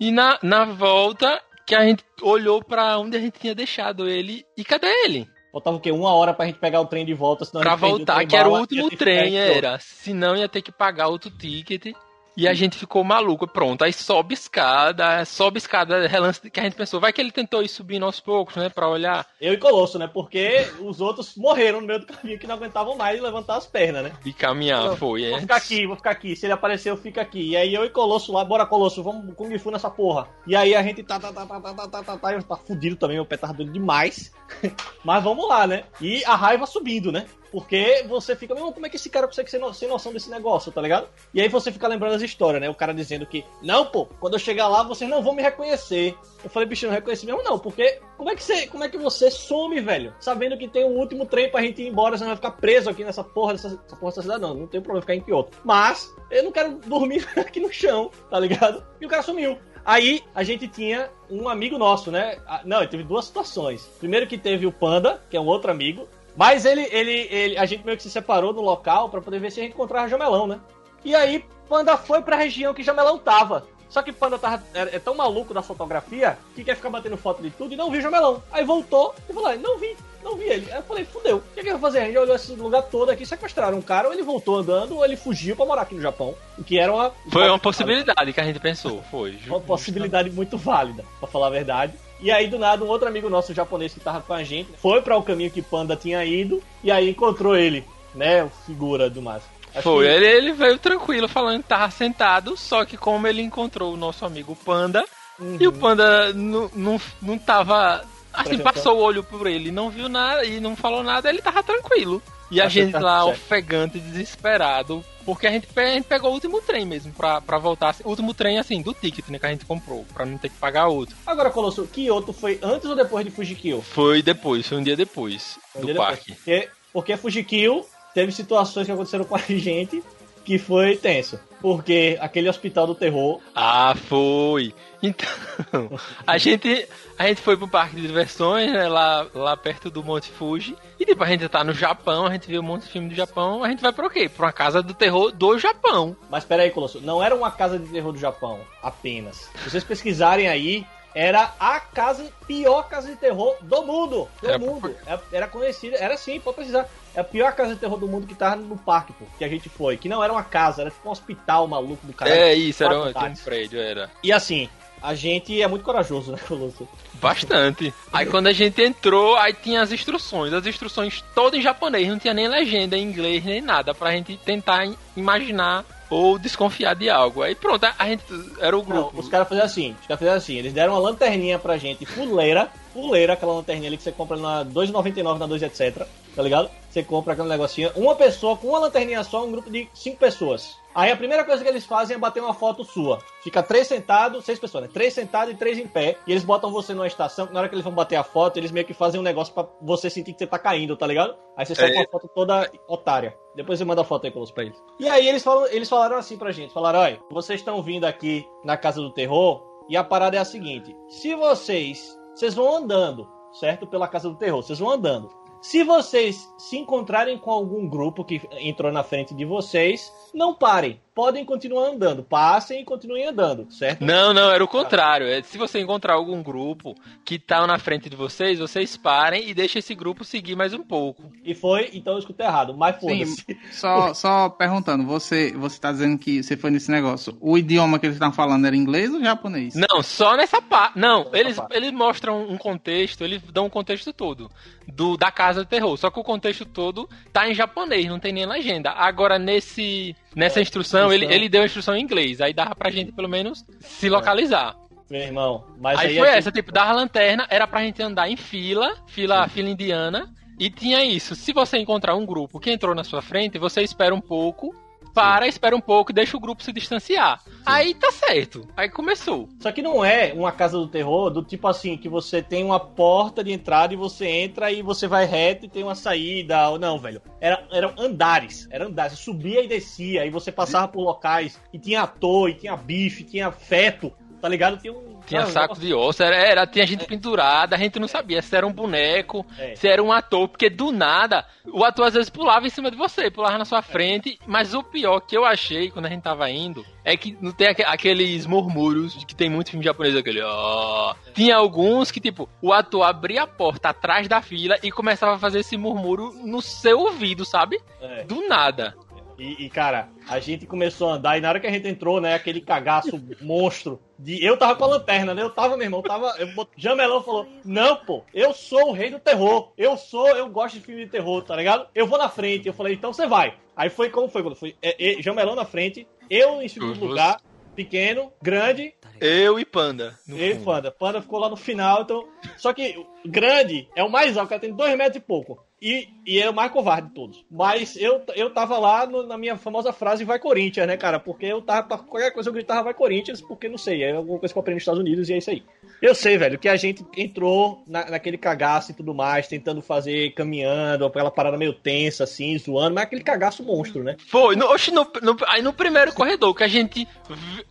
E na, na volta, que a gente olhou para onde a gente tinha deixado ele e cadê ele? Faltava o quê? Uma hora pra gente pegar o trem de volta, senão Pra voltar, que era o último trem, era. Senão ia ter que pagar outro ticket. E a gente ficou maluco. Pronto, aí sobe escada, sobe escada, relance que a gente pensou, vai que ele tentou ir subindo aos poucos, né, pra olhar. Eu e Colosso, né, porque os outros morreram no meio do caminho que não aguentavam mais levantar as pernas, né. E caminhar, então, foi, é. Vou ficar aqui, vou ficar aqui. Se ele aparecer, eu fico aqui. E aí eu e Colosso lá, bora Colosso, vamos Kung Fu nessa porra. E aí a gente tá, tá, tá, tá, tá, tá, tá, tá, tá, eu tá fudido também, meu pé tá doido demais. Mas vamos lá, né. E a raiva subindo, né. Porque você fica, meu, como é que esse cara consegue ser no, sem noção desse negócio, tá ligado? E aí você fica lembrando as histórias, né? O cara dizendo que, não, pô, quando eu chegar lá, vocês não vão me reconhecer. Eu falei, bicho, não reconhece mesmo, não, porque como é que você, como é que você some, velho? Sabendo que tem um último trem pra gente ir embora, você não vai ficar preso aqui nessa porra dessa porra dessa cidade, não. Não tem problema ficar em Kyoto. Mas, eu não quero dormir aqui no chão, tá ligado? E o cara sumiu. Aí a gente tinha um amigo nosso, né? Ah, não, teve duas situações. Primeiro que teve o Panda, que é um outro amigo, mas ele, ele, ele, a gente meio que se separou do local para poder ver se a gente encontrava Jamelão, né? E aí, Panda foi pra região que Jamelão tava. Só que Panda tava, é, é tão maluco da fotografia que quer ficar batendo foto de tudo e não viu Jamelão. Aí voltou e falou: não vi, não vi ele. Aí eu falei: fudeu, o que, que eu vou fazer? A gente olhou esse lugar todo aqui, sequestraram um cara, ou ele voltou andando, ou ele fugiu para morar aqui no Japão. O que era uma. Foi uma possibilidade que a gente pensou, foi. Uma possibilidade muito válida, para falar a verdade. E aí, do nada, um outro amigo nosso japonês que tava com a gente foi para o caminho que Panda tinha ido e aí encontrou ele, né? Figura do Márcio. Foi, que... ele, ele veio tranquilo falando que tava sentado, só que como ele encontrou o nosso amigo Panda, uhum. e o Panda não, não, não tava. Assim, passou o olho por ele, não viu nada e não falou nada, ele tava tranquilo. E a gente lá, ofegante, desesperado, porque a gente, a gente, pegou o último trem mesmo pra, pra voltar. Assim, o último trem, assim, do ticket, né, que a gente comprou, pra não ter que pagar outro. Agora, Colosso, Kyoto foi antes ou depois de Fujikyo? Foi depois, foi um dia depois um do dia parque. Depois. Porque, porque Fujikyo teve situações que aconteceram com a gente que foi tenso. Porque aquele hospital do terror. Ah, foi! Então, a gente, a gente foi pro parque de diversões, né, lá, lá perto do Monte Fuji. E tipo, a gente tá no Japão, a gente viu um monte de filme do Japão, a gente vai pra quê? Pra uma casa do terror do Japão. Mas pera aí, Colosso, não era uma casa de terror do Japão apenas. Se vocês pesquisarem aí, era a casa, pior casa de terror do mundo. Do era mundo. Por... Era conhecida, era assim, pode precisar. É a pior casa de terror do mundo que tava no parque, pô, que a gente foi. Que não era uma casa, era tipo um hospital maluco do cara. É isso, era um, um prédio, era. E assim, a gente é muito corajoso, né, Colosso? Bastante. Aí quando a gente entrou, aí tinha as instruções. As instruções todas em japonês, não tinha nem legenda em inglês, nem nada, pra gente tentar imaginar ou desconfiar de algo. Aí pronto, a gente era o grupo. Não, os caras faziam assim, os caras faziam assim, eles deram uma lanterninha pra gente, fuleira, fuleira, aquela lanterninha ali que você compra na 2,99 na 2 etc, tá ligado? Você compra aquele negocinho, uma pessoa com uma lanterninha só, um grupo de cinco pessoas. Aí a primeira coisa que eles fazem é bater uma foto sua. Fica três sentados, seis pessoas, né? Três sentados e três em pé. E eles botam você numa estação, na hora que eles vão bater a foto, eles meio que fazem um negócio para você sentir que você tá caindo, tá ligado? Aí você sai é. com a foto toda otária. Depois você manda a foto aí, Colosso, pra eles. E aí eles, falam, eles falaram assim pra gente: falaram, olha, vocês estão vindo aqui na Casa do Terror, e a parada é a seguinte: se vocês. Vocês vão andando, certo? Pela Casa do Terror, vocês vão andando. Se vocês se encontrarem com algum grupo que entrou na frente de vocês, não parem. Podem continuar andando. Passem e continuem andando, certo? Não, não, era o contrário. É, se você encontrar algum grupo que tá na frente de vocês, vocês parem e deixem esse grupo seguir mais um pouco. E foi, então eu escutei errado, mas foda-se. Só, só perguntando, você, você tá dizendo que você foi nesse negócio. O idioma que eles estão falando era inglês ou japonês? Não, só nessa parte. Não, eles, parte. eles mostram um contexto, eles dão um contexto todo do, da Casa do Terror. Só que o contexto todo tá em japonês, não tem nem legenda. Agora, nesse, nessa é, instrução, ele, ele deu a instrução em inglês. Aí dava pra gente, pelo menos, se localizar. Meu irmão, mas aí, aí foi essa, tipo, da lanterna, era pra gente andar em fila, fila, fila indiana, e tinha isso. Se você encontrar um grupo que entrou na sua frente, você espera um pouco para, espera um pouco e deixa o grupo se distanciar. Sim. Aí tá certo. Aí começou. Só que não é uma casa do terror do tipo assim, que você tem uma porta de entrada e você entra e você vai reto e tem uma saída. Ou não, velho. Era, eram andares. Era andares. Você subia e descia. E você passava por locais. E tinha ator, e tinha bife, tinha feto. Tá ligado? Tinha um tinha ah, saco de osso, era, era, tinha gente pendurada, a gente não sabia se era um boneco, é. se era um ator, porque do nada o ator às vezes pulava em cima de você, pulava na sua frente, mas o pior que eu achei quando a gente tava indo é que não tem aqueles murmúrios que tem muito filme japonês, aquele ó. Oh. Tinha alguns que, tipo, o ator abria a porta atrás da fila e começava a fazer esse murmúrio no seu ouvido, sabe? É. Do nada. E, e, cara, a gente começou a andar e na hora que a gente entrou, né, aquele cagaço monstro de. Eu tava com a lanterna, né? Eu tava, meu irmão, tava. Eu, Jamelão falou: Não, pô, eu sou o rei do terror. Eu sou, eu gosto de filme de terror, tá ligado? Eu vou na frente. Eu falei, então você vai. Aí foi como foi, quando foi. É, é, Jamelão na frente, eu em segundo lugar, pequeno, grande. Eu e Panda. Eu e Panda. Panda ficou lá no final, então. Só que grande é o mais alto, tem dois metros e pouco. E, e é o mais covarde de todos. Mas eu, eu tava lá no, na minha famosa frase vai Corinthians, né, cara? Porque eu tava, qualquer coisa eu gritava vai Corinthians, porque não sei, é alguma coisa que eu aprendi nos Estados Unidos e é isso aí. Eu sei, velho, que a gente entrou na, naquele cagaço e tudo mais, tentando fazer, caminhando, aquela parada meio tensa, assim, zoando, mas aquele cagaço monstro, né? Foi, no, no, no, aí no primeiro corredor que a gente.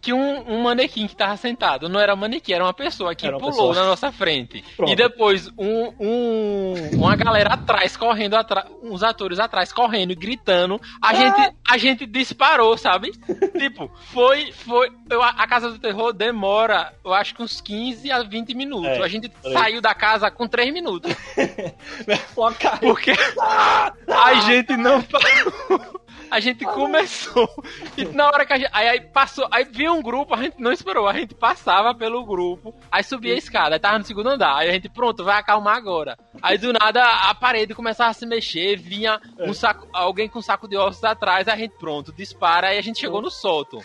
que um, um manequim que tava sentado, não era manequim, era uma pessoa que uma pulou pessoa. na nossa frente. Pronto. E depois um, um, uma galera atrás correndo atrás, uns atores atrás correndo e gritando. A ah. gente a gente disparou, sabe? tipo, foi foi eu, a casa do terror demora, eu acho que uns 15 a 20 minutos. É, a gente saiu da casa com 3 minutos. Porque a gente não parou a gente começou. E na hora que a gente. Aí, aí, passou. Aí viu um grupo, a gente não esperou. A gente passava pelo grupo. Aí subia a escada. Aí tava no segundo andar. Aí a gente, pronto, vai acalmar agora. Aí do nada a parede começava a se mexer. Vinha um saco, alguém com um saco de ossos atrás. Aí a gente, pronto, dispara. Aí a gente chegou no sótão.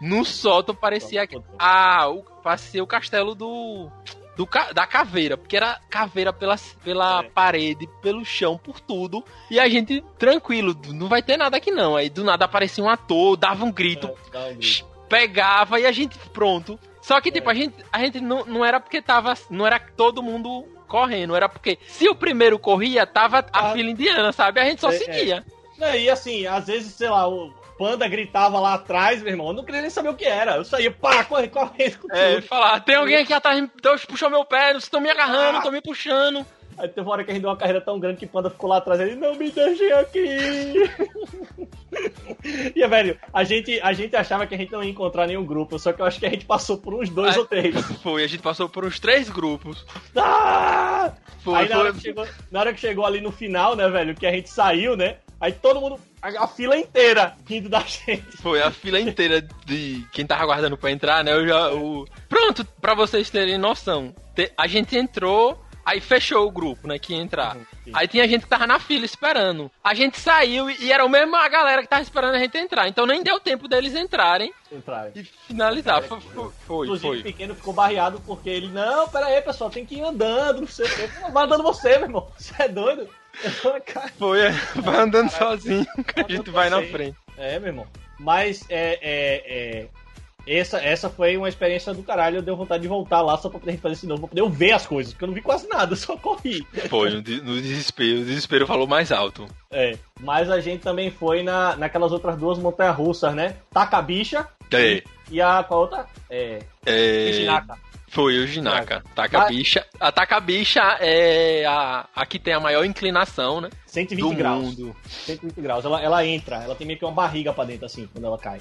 No sótão parecia que. Ah, o, parecia o castelo do do, da caveira, porque era caveira pela, pela é. parede, pelo chão, por tudo. E a gente, tranquilo, não vai ter nada aqui não. Aí do nada aparecia um ator, dava um grito, é, um grito. pegava e a gente, pronto. Só que, tipo, é. a gente, a gente não, não era porque tava. Não era todo mundo correndo, era porque se o primeiro corria, tava a ah, fila indiana, sabe? A gente só é, seguia. É. E assim, às vezes, sei lá, o, Panda gritava lá atrás, meu irmão. Eu não queria nem saber o que era. Eu saía, pá, corre, corre, com É, falar, tem alguém aqui atrás, Deus puxou meu pé, vocês estão me agarrando, estão ah. me puxando. Aí teve uma hora que a gente deu uma carreira tão grande que Panda ficou lá atrás. Ele, não me deixem aqui. e, velho, a gente, a gente achava que a gente não ia encontrar nenhum grupo, só que eu acho que a gente passou por uns dois ou três. Foi, a gente passou por uns três grupos. Ah! Foi, Aí na, foi. Hora chegou, na hora que chegou ali no final, né, velho, que a gente saiu, né? Aí todo mundo, a, a, fila inteira rindo da gente. Foi a fila inteira de quem tava aguardando pra entrar, né? Eu já, o... Pronto, pra vocês terem noção. A gente entrou, aí fechou o grupo, né? Que ia entrar. Uhum, aí tinha gente que tava na fila esperando. A gente saiu e era o mesmo a galera que tava esperando a gente entrar. Então nem deu tempo deles entrarem. Entrarem. E finalizar. Foi, foi, foi. Inclusive, o pequeno ficou barreado porque ele, não, pera aí, pessoal, tem que ir andando, não sei o quê. Vai andando você, meu irmão. Você é doido? Foi, é, vai andando sozinho, que a gente vai na frente. É, meu irmão. Mas é, é, é, essa, essa foi uma experiência do caralho. Eu dei vontade de voltar lá só pra poder fazer isso de novo, pra poder ver as coisas, porque eu não vi quase nada, só corri. Foi, no, no desespero. O desespero falou mais alto. É. Mas a gente também foi na, naquelas outras duas montanhas russas, né? Taca Bicha. É. E, e a qual outra? É. É. o Jinaka. Taca Mas... bicha. A Taca bicha é a, a que tem a maior inclinação, né? 120 do graus. Mundo. 120 graus. Ela, ela entra, ela tem meio que uma barriga pra dentro, assim, quando ela cai.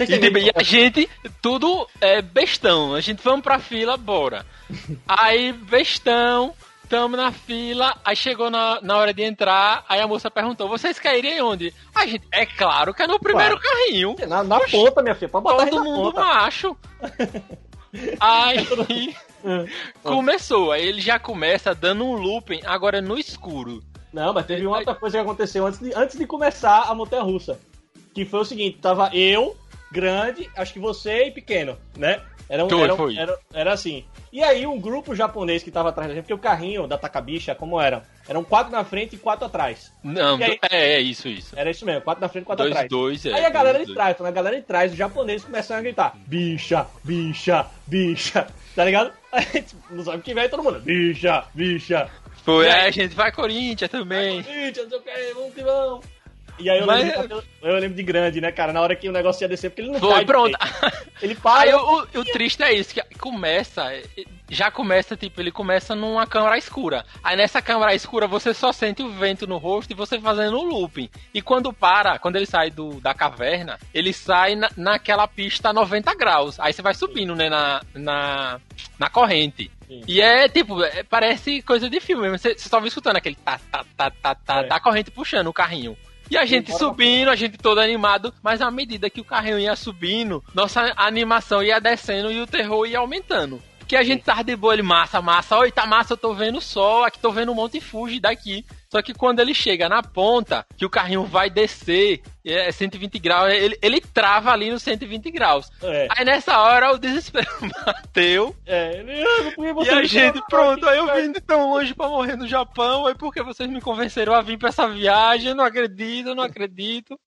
E, tipo, e, a gente, tudo é bestão. A gente vamos pra fila, bora. aí, bestão, tamo na fila, aí chegou na, na hora de entrar, aí a moça perguntou, vocês cairiam onde? A gente, é claro que é no primeiro claro. carrinho. Na, na ponta, minha filha, pra botar Todo mundo macho. Aí começou, aí ele já começa dando um looping, agora no escuro. Não, mas teve uma outra coisa que aconteceu antes de, antes de começar a montanha russa. Que foi o seguinte, tava eu, grande, acho que você e pequeno, né? Era, um, era. Era, era assim. E aí um grupo japonês que tava atrás da gente, porque o carrinho da Takabicha, como era? Eram quatro na frente e quatro atrás. Não, aí, é, é isso, isso. Era isso mesmo, quatro na frente e quatro dois, atrás. Dois, é, aí a galera dois, de trás, a galera de trás, os japoneses começaram a gritar, bicha, bicha, bicha, tá ligado? A gente não sabe o que vem, todo mundo, bicha, bicha. Foi, é, a gente vai Corinthians também. Vai Corinthians, não sei o que, vamos que vamos. E aí eu, Mas... lembro, eu, lembro de grande, né, cara? Na hora que o negócio ia descer, porque ele não Foi, pronto. Ele para. Aí o, o, triste é isso, que começa. Já começa, tipo, ele começa numa câmara escura. Aí nessa câmara escura você só sente o vento no rosto e você fazendo o looping. E quando para, quando ele sai do, da caverna, ele sai na, naquela pista a 90 graus. Aí você vai subindo, né, na, na, na corrente. Sim. E é tipo, é, parece coisa de filme mesmo. Você, você só vai escutando aquele tá, tá, tá, tá, tá, é. da corrente puxando o carrinho. E a gente subindo, a gente todo animado, mas à medida que o carrinho ia subindo, nossa animação ia descendo e o terror ia aumentando. Porque a gente tava de boa, ele massa, massa, oi, tá massa, eu tô vendo o sol, aqui tô vendo um monte e fuge daqui. Só que quando ele chega na ponta, que o carrinho vai descer, é 120 graus, ele, ele trava ali no 120 graus. É. Aí nessa hora o desespero bateu. É, ele, ah, e a gente, pronto, aí eu vim de tão longe pra morrer no Japão, aí porque vocês me convenceram a vir pra essa viagem, não acredito, não acredito.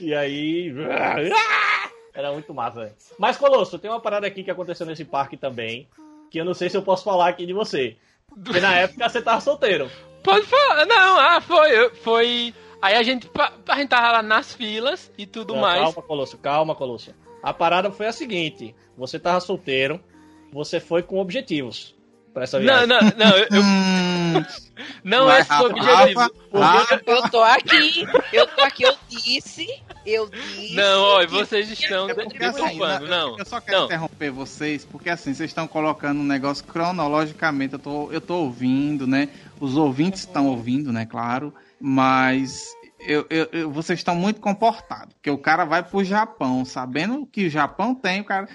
E aí. Era muito massa. Mas, Colosso, tem uma parada aqui que aconteceu nesse parque também que eu não sei se eu posso falar aqui de você. Porque na época você tava solteiro. Pode falar. Não, ah, foi. Foi. Aí a gente, a gente tava lá nas filas e tudo não, mais. Calma, Colosso, calma, Colosso. A parada foi a seguinte: você tava solteiro, você foi com objetivos pra essa viagem. Não, não, não. Eu, eu... Hum. não é esse o objetivo. Rafa, eu tô aqui, eu tô aqui, eu disse, eu disse. Não, olha, vocês estão é deturpando, não. Eu só quero não. interromper vocês, porque assim, vocês estão colocando um negócio cronologicamente, eu tô, eu tô ouvindo, né? Os ouvintes estão ouvindo, né, claro, mas eu, eu, eu, vocês estão muito comportados. Porque o cara vai pro Japão, sabendo que o Japão tem, o cara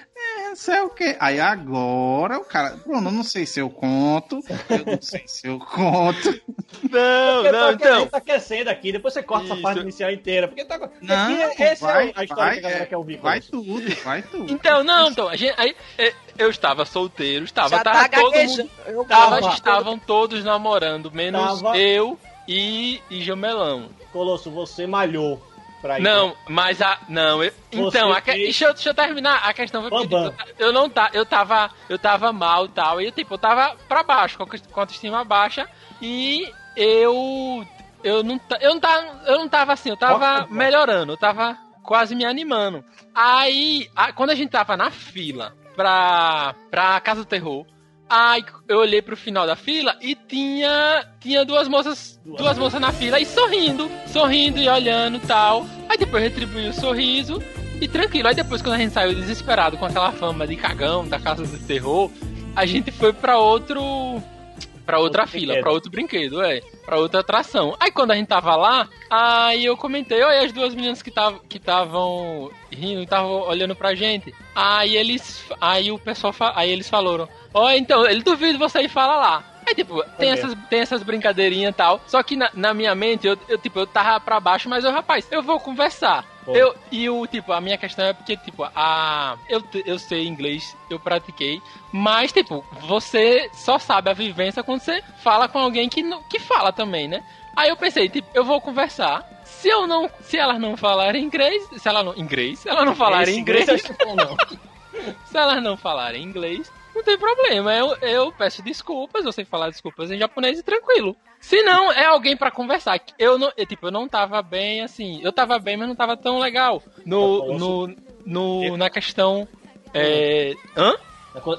não sei o que. Aí agora o cara. Bruno, não sei se eu conto. Eu não sei se eu conto. Não, porque não, então. tá aquecendo aqui, depois você corta Isso. essa parte inicial inteira. Porque tá. Não, esse vai, é a história vai, que a galera é, quer ouvir. Vai tudo, vai tudo. Então, não, então, a gente, aí, é, eu estava solteiro, estava, Já tava tá todo mundo. Tava, estavam todos namorando, menos tava... eu e, e Jamelão. Colosso, você malhou pra ir. Não, mas a. Não, eu, então, a, deixa, eu, deixa eu terminar. A questão foi tipo, eu não tá, eu tava. Eu tava mal e tal. E tipo, eu tava pra baixo, com a autoestima baixa. E eu. Eu não, eu não tava. Eu não tava assim, eu tava melhorando, eu tava quase me animando. Aí, a, quando a gente tava na fila pra, pra Casa do Terror, Aí eu olhei pro final da fila e tinha tinha duas moças, duas moças na fila e sorrindo, sorrindo e olhando tal. Aí depois retribuí o sorriso e tranquilo. Aí depois quando a gente saiu desesperado com aquela fama de cagão da casa do terror, a gente foi para outro para outra outro fila, para outro brinquedo, é, pra outra atração. Aí quando a gente tava lá, aí eu comentei, olha as duas meninas que estavam que estavam rindo, estavam olhando pra gente. Aí eles, aí o pessoal, aí eles falaram, ó, então, ele duvida você ir falar lá. Aí, tipo, tem essas, tem essas brincadeirinhas e tal. Só que na, na minha mente, eu, eu, tipo, eu tava pra baixo, mas eu, rapaz, eu vou conversar. Eu, e o, tipo, a minha questão é porque, tipo, a, eu, eu sei inglês, eu pratiquei, mas, tipo, você só sabe a vivência quando você fala com alguém que, que fala também, né? Aí eu pensei, tipo, eu vou conversar. Se eu não. Se elas não falarem inglês. Se ela não. Inglês? Se elas não falarem inglês. se elas não falarem inglês, não tem problema. Eu, eu peço desculpas, eu sei falar desculpas em japonês e tranquilo. Se não, é alguém para conversar. Eu não, eu, tipo, eu não tava bem assim. Eu tava bem, mas não tava tão legal. No, no, no, na questão. É... Hã?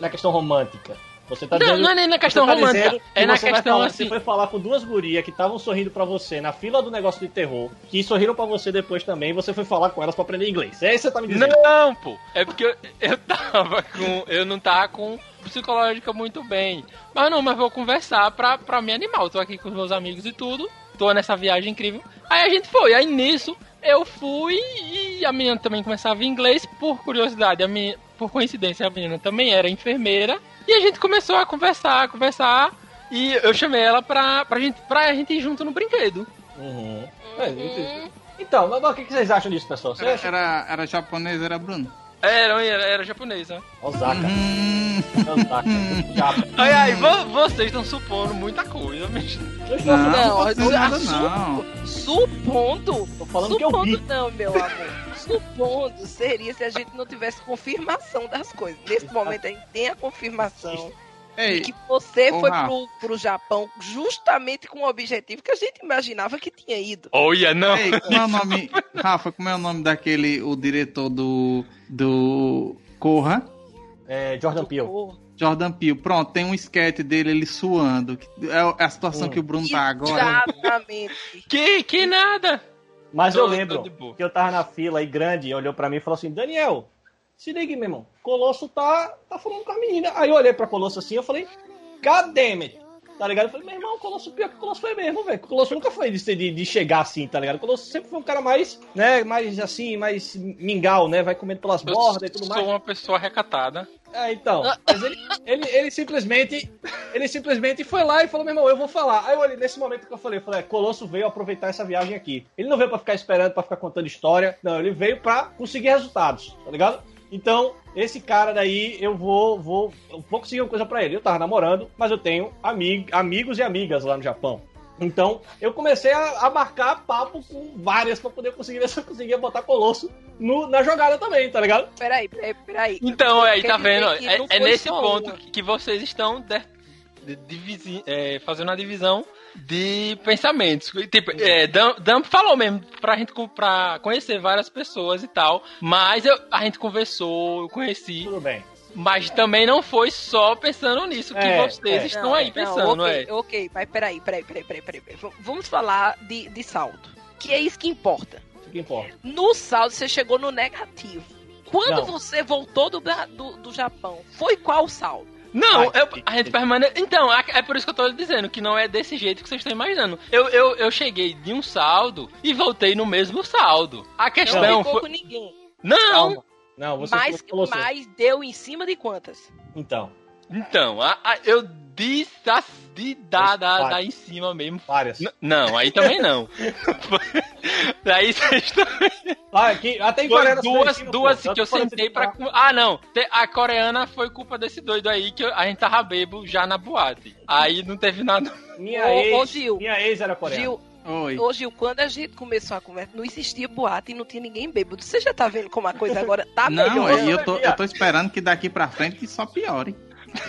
Na questão romântica. Você tá não, dizendo, não é nem na questão tá romântica. É na questão falar, assim. Você foi falar com duas gurias que estavam sorrindo para você na fila do negócio de terror, que sorriram para você depois também, e você foi falar com elas para aprender inglês. É isso que você tá me dizendo? Não, pô. É porque eu, eu tava com. Eu não tava com psicológica muito bem. Mas não, mas vou conversar pra, pra me animar. Eu tô aqui com os meus amigos e tudo. Tô nessa viagem incrível. Aí a gente foi. Aí nisso eu fui e a menina também começava inglês. Por curiosidade, a menina, por coincidência, a menina também era enfermeira. E a gente começou a conversar, a conversar. E eu chamei ela pra, pra, gente, pra gente ir junto no brinquedo. Uhum. É, então, mas o que vocês acham disso, pessoal? Era, era, era japonês, era Bruno? Era, era, era japonês, né? Osaka. Uhum. Osaka. Ai, ai, vocês estão supondo muita coisa, bicho. Não, não, não, nada, não. Supondo? Tô falando supondo que eu vi. não, meu amor. Supondo seria se a gente não tivesse confirmação das coisas. Nesse momento a gente tem a confirmação. Ei, e que você foi pro, pro Japão justamente com o objetivo que a gente imaginava que tinha ido. Olha, não. Ei, como é o nome, Rafa, como é o nome daquele, o diretor do, do Corra? É, Jordan Peele. Jordan Peele. Pronto, tem um sketch dele, ele suando. É a situação hum. que o Bruno tá agora. Exatamente. que, que nada. Mas tô, eu lembro que eu tava na fila aí grande, olhou para mim e falou assim, Daniel, se liga, meu irmão. Colosso tá, tá falando com a menina. Aí eu olhei pra Colosso assim, eu falei, God damn it. Tá ligado? Eu falei, meu irmão, o Colosso pior que o Colosso foi mesmo, velho. O Colosso nunca foi de, de, de, chegar assim, tá ligado? O Colosso sempre foi um cara mais, né, mais assim, mais mingau, né? Vai comendo pelas eu bordas e tudo mais. Eu sou uma pessoa recatada. É, então. Mas ele, ele, ele, simplesmente. Ele simplesmente foi lá e falou, meu irmão, eu vou falar. Aí eu olhei, nesse momento que eu falei, eu falei, é, Colosso veio aproveitar essa viagem aqui. Ele não veio pra ficar esperando, pra ficar contando história. Não, ele veio pra conseguir resultados, tá ligado? Então, esse cara daí, eu vou, vou, eu vou conseguir uma coisa para ele. Eu tava namorando, mas eu tenho amig, amigos e amigas lá no Japão. Então, eu comecei a, a marcar papo com várias para poder conseguir ver se eu conseguia botar Colosso no, na jogada também, tá ligado? Peraí, peraí, peraí. Então, aí, tá vendo? É, é nesse ponto uma. que vocês estão de, de, é, fazendo a divisão de pensamentos. Tipo, é, Dump falou mesmo pra gente pra conhecer várias pessoas e tal. Mas eu, a gente conversou, eu conheci. Tudo bem. Mas também não foi só pensando nisso que é, vocês é. estão não, aí pensando, não, okay, é? Ok, mas peraí, peraí, peraí, peraí, peraí. Vamos falar de, de saldo. Que é isso que importa. Isso que importa. No saldo, você chegou no negativo. Quando não. você voltou do, do, do Japão, foi qual saldo? Não, eu, a gente permanece. Então, é por isso que eu tô dizendo que não é desse jeito que vocês estão imaginando. Eu, eu, eu cheguei de um saldo e voltei no mesmo saldo. A questão não foi. Com ninguém. Não! Calma. Não, você mas, mas deu em cima de quantas? Então. Então, a, a, eu disse de dar, dar, dar em cima mesmo. Várias. N não, aí também não. Daí vocês também. Ah, aqui, até em Coreia duas, cima, duas pô, que eu sentei pra. Ah, não. A coreana foi culpa desse doido aí que a gente tava bebo já na boate. Aí não teve nada. Minha, ô, ex, ô, Gil, minha ex era coreana. Gil, Oi. Ô, Gil, quando a gente começou a conversa, não existia boate e não tinha ninguém bêbado. Você já tá vendo como a coisa agora tá não, melhor? Não, eu tô, eu tô esperando que daqui pra frente que só piore.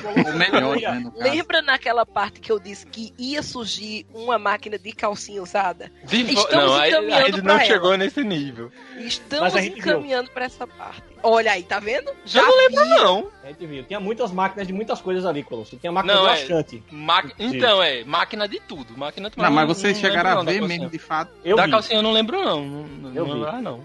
Ou melhor, né, Lembra naquela parte que eu disse que ia surgir uma máquina de calcinha usada? Estamos não, encaminhando ainda não ela. chegou nesse nível. Estamos encaminhando para essa parte. Olha aí, tá vendo? Já eu não lembro, não. A gente viu. Tinha muitas máquinas de muitas coisas ali, Colosso. Tinha máquina não, bastante. É, maqui... Então, é, máquina de tudo. Máquina de Não, mas vocês chegaram a ver mesmo, de fato. Eu da vi. calcinha eu não lembro, não. Não, eu não vi. lembro, não.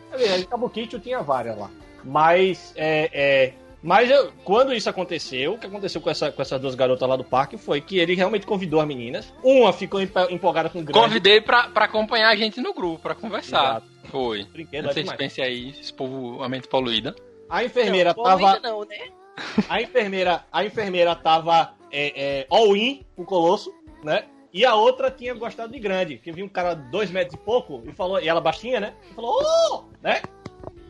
Kabukicho tinha várias lá. Mas, é, é Mas eu, quando isso aconteceu, o que aconteceu com, essa, com essas duas garotas lá do parque foi que ele realmente convidou as meninas. Uma ficou empolgada com o grande. Convidei pra, pra acompanhar a gente no grupo, pra conversar. Exato. Foi. Brinquedo não sei se pense aí, esse povo, a mente poluída. A enfermeira não, tava. Não, né? A enfermeira, a enfermeira tava é, é, all-in com o Colosso, né? E a outra tinha gostado de grande, que viu um cara dois metros e pouco e falou, e ela baixinha, né? E falou, oh! né?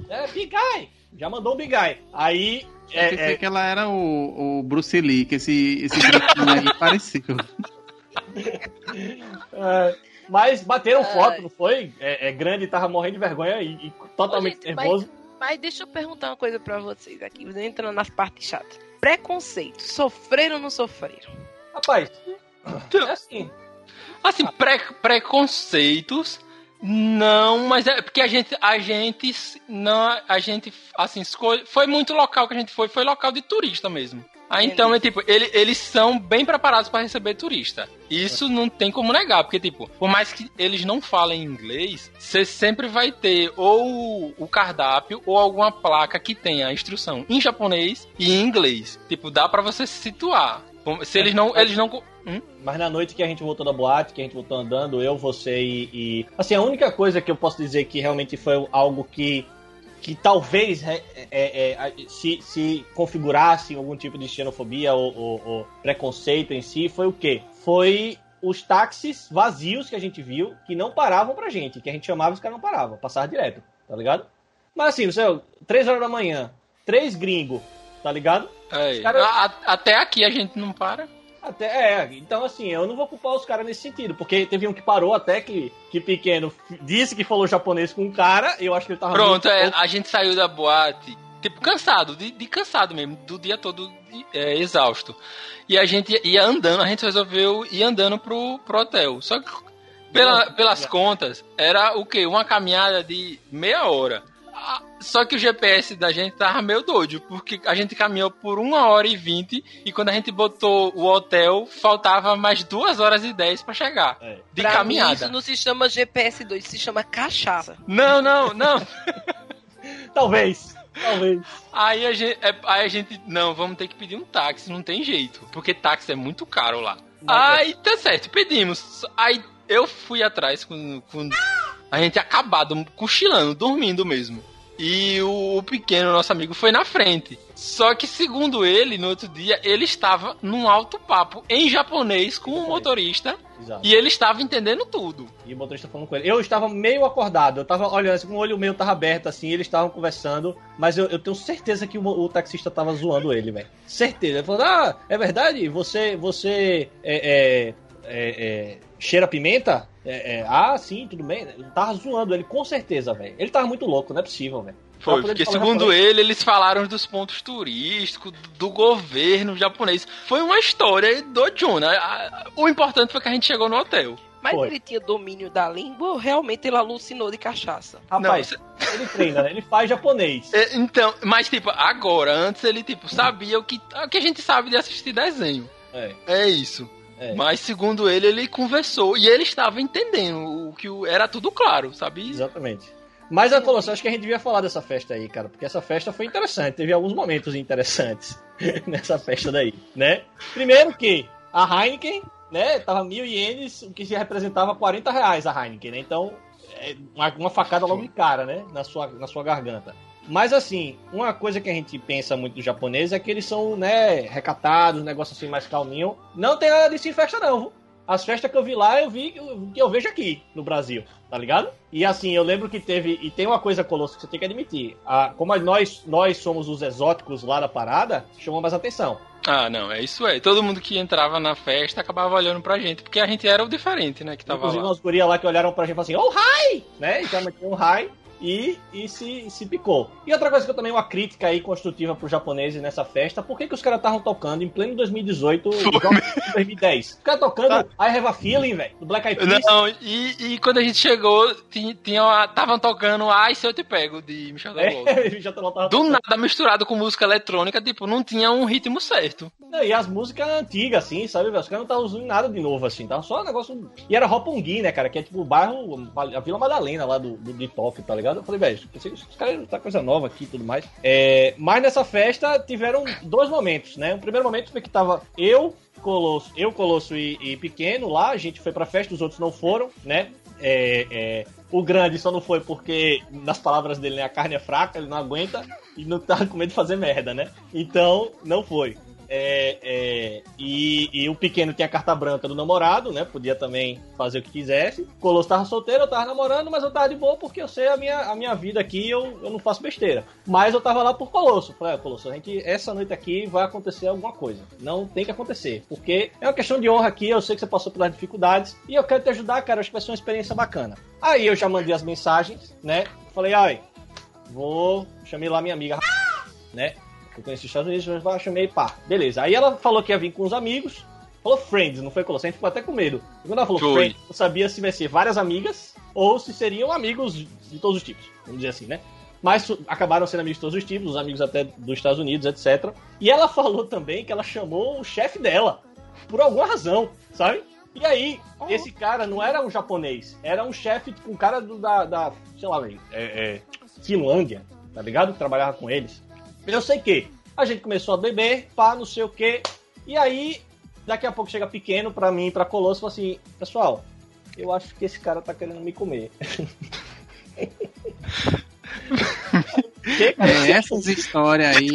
É, big guy! Já mandou um big guy. Aí. Eu é, pensei é... que ela era o, o Bruce Lee, que esse, esse aí pareceu. É, mas bateram foto, não foi? É, é grande, tava morrendo de vergonha e, e totalmente Ô, gente, nervoso. Mas, mas, deixa eu perguntar uma coisa pra vocês aqui, entrando nas partes chatas. Preconceito, sofreram ou não sofreram? Rapaz, é assim. Assim, pré, preconceitos não, mas é porque a gente, a gente, não, a gente, assim, escolhe, foi muito local que a gente foi, foi local de turista mesmo. Ah, então é tipo, ele, eles são bem preparados para receber turista. Isso não tem como negar, porque tipo, por mais que eles não falem inglês, você sempre vai ter ou o cardápio ou alguma placa que tenha a instrução em japonês e em inglês. Tipo, dá para você se situar. Se eles não, eles não Hum? Mas na noite que a gente voltou da boate, que a gente voltou andando, eu, você e, e, Assim, a única coisa que eu posso dizer que realmente foi algo que. Que talvez é, é, é, se, se configurasse algum tipo de xenofobia ou, ou, ou preconceito em si, foi o quê? Foi os táxis vazios que a gente viu, que não paravam pra gente, que a gente chamava e os caras não paravam, passavam direto, tá ligado? Mas assim, você, três horas da manhã, três gringos, tá ligado? Cara... Até aqui a gente não para. Até, é, então assim, eu não vou culpar os caras nesse sentido, porque teve um que parou até que, que pequeno disse que falou japonês com um cara, eu acho que ele tava. Pronto, é, a gente saiu da boate, tipo, cansado, de, de cansado mesmo, do dia todo é, exausto. E a gente ia andando, a gente resolveu ir andando pro, pro hotel. Só que pela, pelas contas, era o quê? Uma caminhada de meia hora. Só que o GPS da gente tava meio doido, porque a gente caminhou por uma hora e vinte e quando a gente botou o hotel, faltava mais duas horas e dez para chegar. É. De pra caminhada. Mim, isso não se chama GPS 2, se chama cachaça. Não, não, não. Talvez. Talvez. Aí a, gente, é, aí a gente. Não, vamos ter que pedir um táxi, não tem jeito. Porque táxi é muito caro lá. Não, aí tá certo, pedimos. Aí eu fui atrás com, com a gente acabado, cochilando, dormindo mesmo. E o, pequeno, nosso amigo, foi na frente. Só que, segundo ele, no outro dia, ele estava num alto papo em japonês com o motorista. Exato. E ele estava entendendo tudo. E o motorista falando com ele. Eu estava meio acordado, eu estava olhando, assim, com o olho meio estava aberto, assim, eles estavam conversando, mas eu, eu, tenho certeza que o, o taxista estava zoando ele, velho. Certeza. Ele falou: Ah, é verdade? Você, você é, é, é, é cheira pimenta? É, é, ah, sim, tudo bem. Ele tava zoando ele, com certeza, velho. Ele tava muito louco, não é possível, velho. Foi, porque segundo ele, eles falaram dos pontos turísticos, do governo japonês. Foi uma história do Jun, né? O importante foi que a gente chegou no hotel. Mas foi. ele tinha domínio da língua ou realmente ele alucinou de cachaça? Rapaz, Não, ele treina, né? Ele faz japonês. É, então, mas tipo, agora, antes ele tipo, sabia o que, o que a gente sabe de assistir desenho. É. É isso. É. Mas, segundo ele, ele conversou e ele estava entendendo o que era tudo claro, sabe? Exatamente. Mas a Colossal, acho que a gente devia falar dessa festa aí, cara, porque essa festa foi interessante, teve alguns momentos interessantes nessa festa daí, né? Primeiro que a Heineken, né, tava mil ienes, o que se representava 40 reais a Heineken, né? Então, é uma, uma facada logo de cara, né, na sua, na sua garganta. Mas assim, uma coisa que a gente pensa muito dos japoneses é que eles são, né, recatados, negócio assim mais calminho. Não tem nada disso em festa não, viu? As festas que eu vi lá, eu vi que eu vejo aqui no Brasil, tá ligado? E assim, eu lembro que teve. E tem uma coisa, Colosso, que você tem que admitir. A, como nós, nós somos os exóticos lá da parada, chamou mais atenção. Ah, não, é isso aí. Todo mundo que entrava na festa acabava olhando pra gente, porque a gente era o diferente, né? Que tava Inclusive, lá. umas gurias lá que olharam pra gente e falaram assim, oh, hi! Né? E metiam um hi e, e se, se picou. E outra coisa que eu também, uma crítica aí construtiva pro japoneses nessa festa, por que, que os caras estavam tocando em pleno 2018, 2010? Os caras tocando I Have a Feeling, velho, do Black Eyed Peas. Não, e, e quando a gente chegou, estavam tocando Ai Se Eu Te Pego, de Michel Teló. É, do nada misturado com música eletrônica, tipo, não tinha um ritmo certo. Não, e as músicas antigas, assim, sabe? Os caras não estavam usando nada de novo, assim, tava só um negócio... E era Roppongi, né, cara, que é tipo o bairro, a Vila Madalena lá do, do, de Tóquio, tá ligado? Ligado? Eu falei, velho, os caras tá coisa nova aqui e tudo mais. É, mas nessa festa tiveram dois momentos, né? O primeiro momento foi que tava eu, Colosso, eu, Colosso e, e Pequeno lá, a gente foi pra festa, os outros não foram, né? É, é, o grande só não foi porque, nas palavras dele, né, a carne é fraca, ele não aguenta e não tá com medo de fazer merda, né? Então, não foi. É, é, e, e, o pequeno tinha a carta branca do namorado, né? Podia também fazer o que quisesse. Colosso tava solteiro, eu tava namorando, mas eu tava de boa porque eu sei a minha, a minha vida aqui eu, eu não faço besteira. Mas eu tava lá por Colosso. Falei, ah, Colosso, a gente, essa noite aqui vai acontecer alguma coisa. Não tem que acontecer. Porque é uma questão de honra aqui, eu sei que você passou pelas dificuldades e eu quero te ajudar, cara. Acho que vai ser uma experiência bacana. Aí eu já mandei as mensagens, né? Falei, ai, vou. Chamei lá minha amiga, né? Eu conheci os Estados Unidos, eu chamei, pá, beleza. Aí ela falou que ia vir com os amigos, falou Friends, não foi gente ficou até com medo. E quando ela falou. Friends, eu sabia se vai ser várias amigas ou se seriam amigos de todos os tipos, vamos dizer assim, né? Mas acabaram sendo amigos de todos os tipos, os amigos até dos Estados Unidos, etc. E ela falou também que ela chamou o chefe dela, por alguma razão, sabe? E aí, oh. esse cara não era um japonês, era um chefe, tipo, um cara do, da, da, sei lá, é, é, Finlândia, tá ligado? Que trabalhava com eles. Eu sei que a gente começou a beber, pá, não sei o que. E aí, daqui a pouco chega pequeno pra mim, pra Colosso, e fala assim: Pessoal, eu acho que esse cara tá querendo me comer. É, essas histórias aí,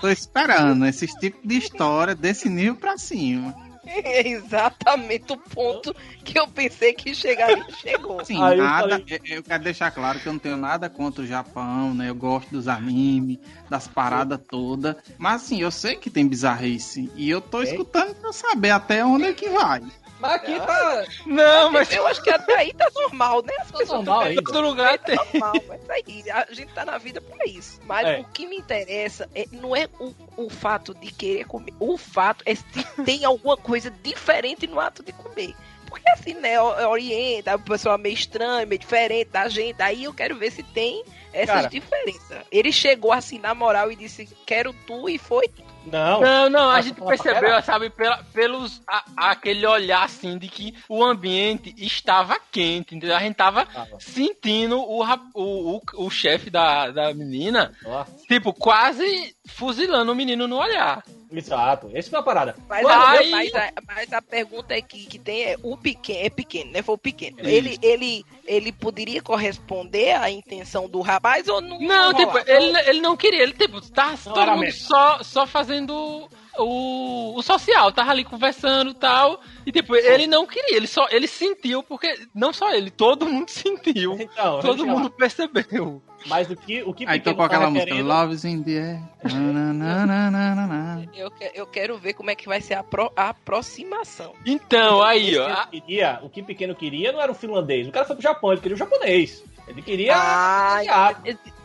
tô esperando. Esses tipos de história desse nível pra cima. É exatamente o ponto que eu pensei que chegaria chegou. Sim, Aí nada, eu, eu, quero deixar claro que eu não tenho nada contra o Japão, né? Eu gosto dos animes, das paradas todas. Mas assim, eu sei que tem bizarrice. E eu tô é? escutando pra saber até onde é que vai. Mas aqui tá. Não, mas. Eu acho que até aí tá normal, né? As coisas normal ainda. Todo lugar tem. Tá normal, mas aí, a gente tá na vida pra isso. Mas é. o que me interessa é, não é o, o fato de querer comer. O fato é se tem alguma coisa diferente no ato de comer. Porque assim, né, orienta, a pessoa meio estranha, meio diferente da gente. Aí eu quero ver se tem essas Cara, diferenças. Ele chegou assim na moral e disse: Quero tu, e foi. Não, não, não a gente percebeu, sabe, pela, pelos a, aquele olhar assim de que o ambiente estava quente, entendeu? A gente tava ah, sentindo o, o, o, o chefe da, da menina, ah. tipo, quase fuzilando o menino no olhar. Exato, essa foi a parada. Mas, Aí... mas, a, mas a pergunta é que, que tem é o pequeno, é pequeno, né? Foi o pequeno. É ele, ele, ele poderia corresponder à intenção do rapaz ou não? Não, não tipo, ele, ele não queria, ele tipo, tá todo mundo só, só fazendo o, o social, tava ali conversando e tal. E tipo, ele não queria, ele só ele sentiu, porque não só ele, todo mundo sentiu. Então, todo mundo lá. percebeu. Mas o que o que Aí tocou aquela música. Love's in the air. eu, eu quero ver como é que vai ser a, pro, a aproximação. Então, aí, ó. Queria, o que pequeno queria não era o finlandês. O cara foi pro Japão, ele queria o japonês. Ele queria. Ah,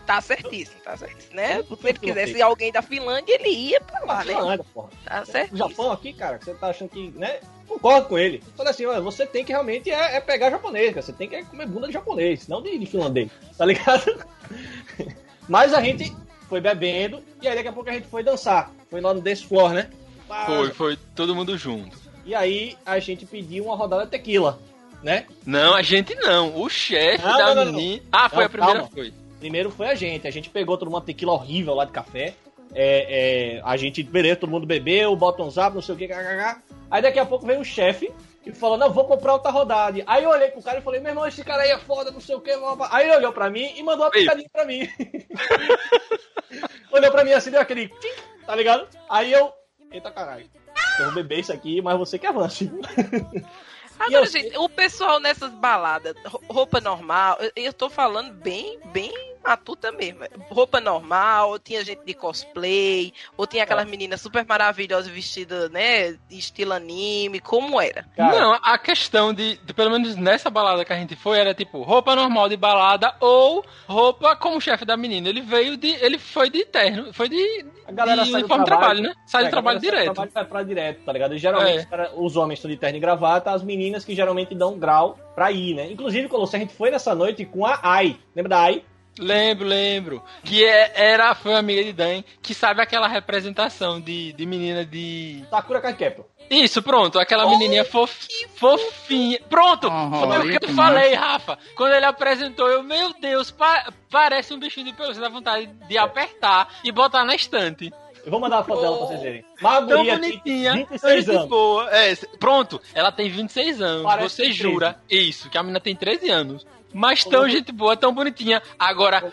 Tá certíssimo, tá certíssimo, né? Se ele quisesse alguém da Finlândia, ele ia pra lá, né? Finlândia, porra. Tá certo. O Japão aqui, cara, você tá achando que, né? Concordo com ele. Falei assim, olha, você tem que realmente é, é pegar japonês, cara. Você tem que comer bunda de japonês, não de, de finlandês, tá ligado? Mas a gente foi bebendo e aí daqui a pouco a gente foi dançar. Foi lá no Dance Floor, né? Foi, foi todo mundo junto. E aí a gente pediu uma rodada de tequila, né? Não, a gente não. O chefe da menina. Ah, foi a primeira, calma. foi. Primeiro foi a gente. A gente pegou todo mundo tequila horrível lá de café. É, é, a gente, beleza, todo mundo bebeu, bottoms up, não sei o que, Aí daqui a pouco veio o chefe e falou: Não, vou comprar outra rodada. Aí eu olhei pro cara e falei: Meu irmão, esse cara aí é foda, não sei o que. Aí ele olhou pra mim e mandou uma picadinha pra mim. olhou pra mim assim, deu aquele. Tá ligado? Aí eu. Eita caralho. Eu vou beber isso aqui, mas você que avance. Agora, eu... gente, o pessoal nessas baladas, roupa normal, eu tô falando bem, bem matuta mesmo. Roupa normal, ou tinha gente de cosplay, ou tinha aquelas é. meninas super maravilhosas vestidas, né, estilo anime, como era? Cara. Não, a questão de, de, pelo menos nessa balada que a gente foi, era tipo roupa normal de balada ou roupa como chefe da menina. Ele veio de, ele foi de terno, foi de, a galera de sai uniforme trabalho, trabalho, né? Sai é, do trabalho direto. Trabalho vai pra direto, tá ligado? E geralmente é. os homens estão de terno e gravata, as meninas que geralmente dão grau pra ir, né? Inclusive, quando a gente foi nessa noite com a Ai. Lembra da Ai? Lembro, lembro. Que é, era, foi amiga de Dan, que sabe aquela representação de, de menina de. Sakura Kakepo. Isso, pronto, aquela oh, menininha fof, fofinha. Pronto, oh, foi o que eu falei, Rafa. Quando ele apresentou, eu, meu Deus, pa parece um bichinho de pelúcia, dá vontade de apertar e botar na estante. Eu vou mandar a foto oh, dela pra vocês verem. Tão bonitinha, 26 anos. Boa. É, pronto, ela tem 26 anos. Parece Você jura isso, que a menina tem 13 anos. Mas tão gente boa, tão bonitinha. Agora,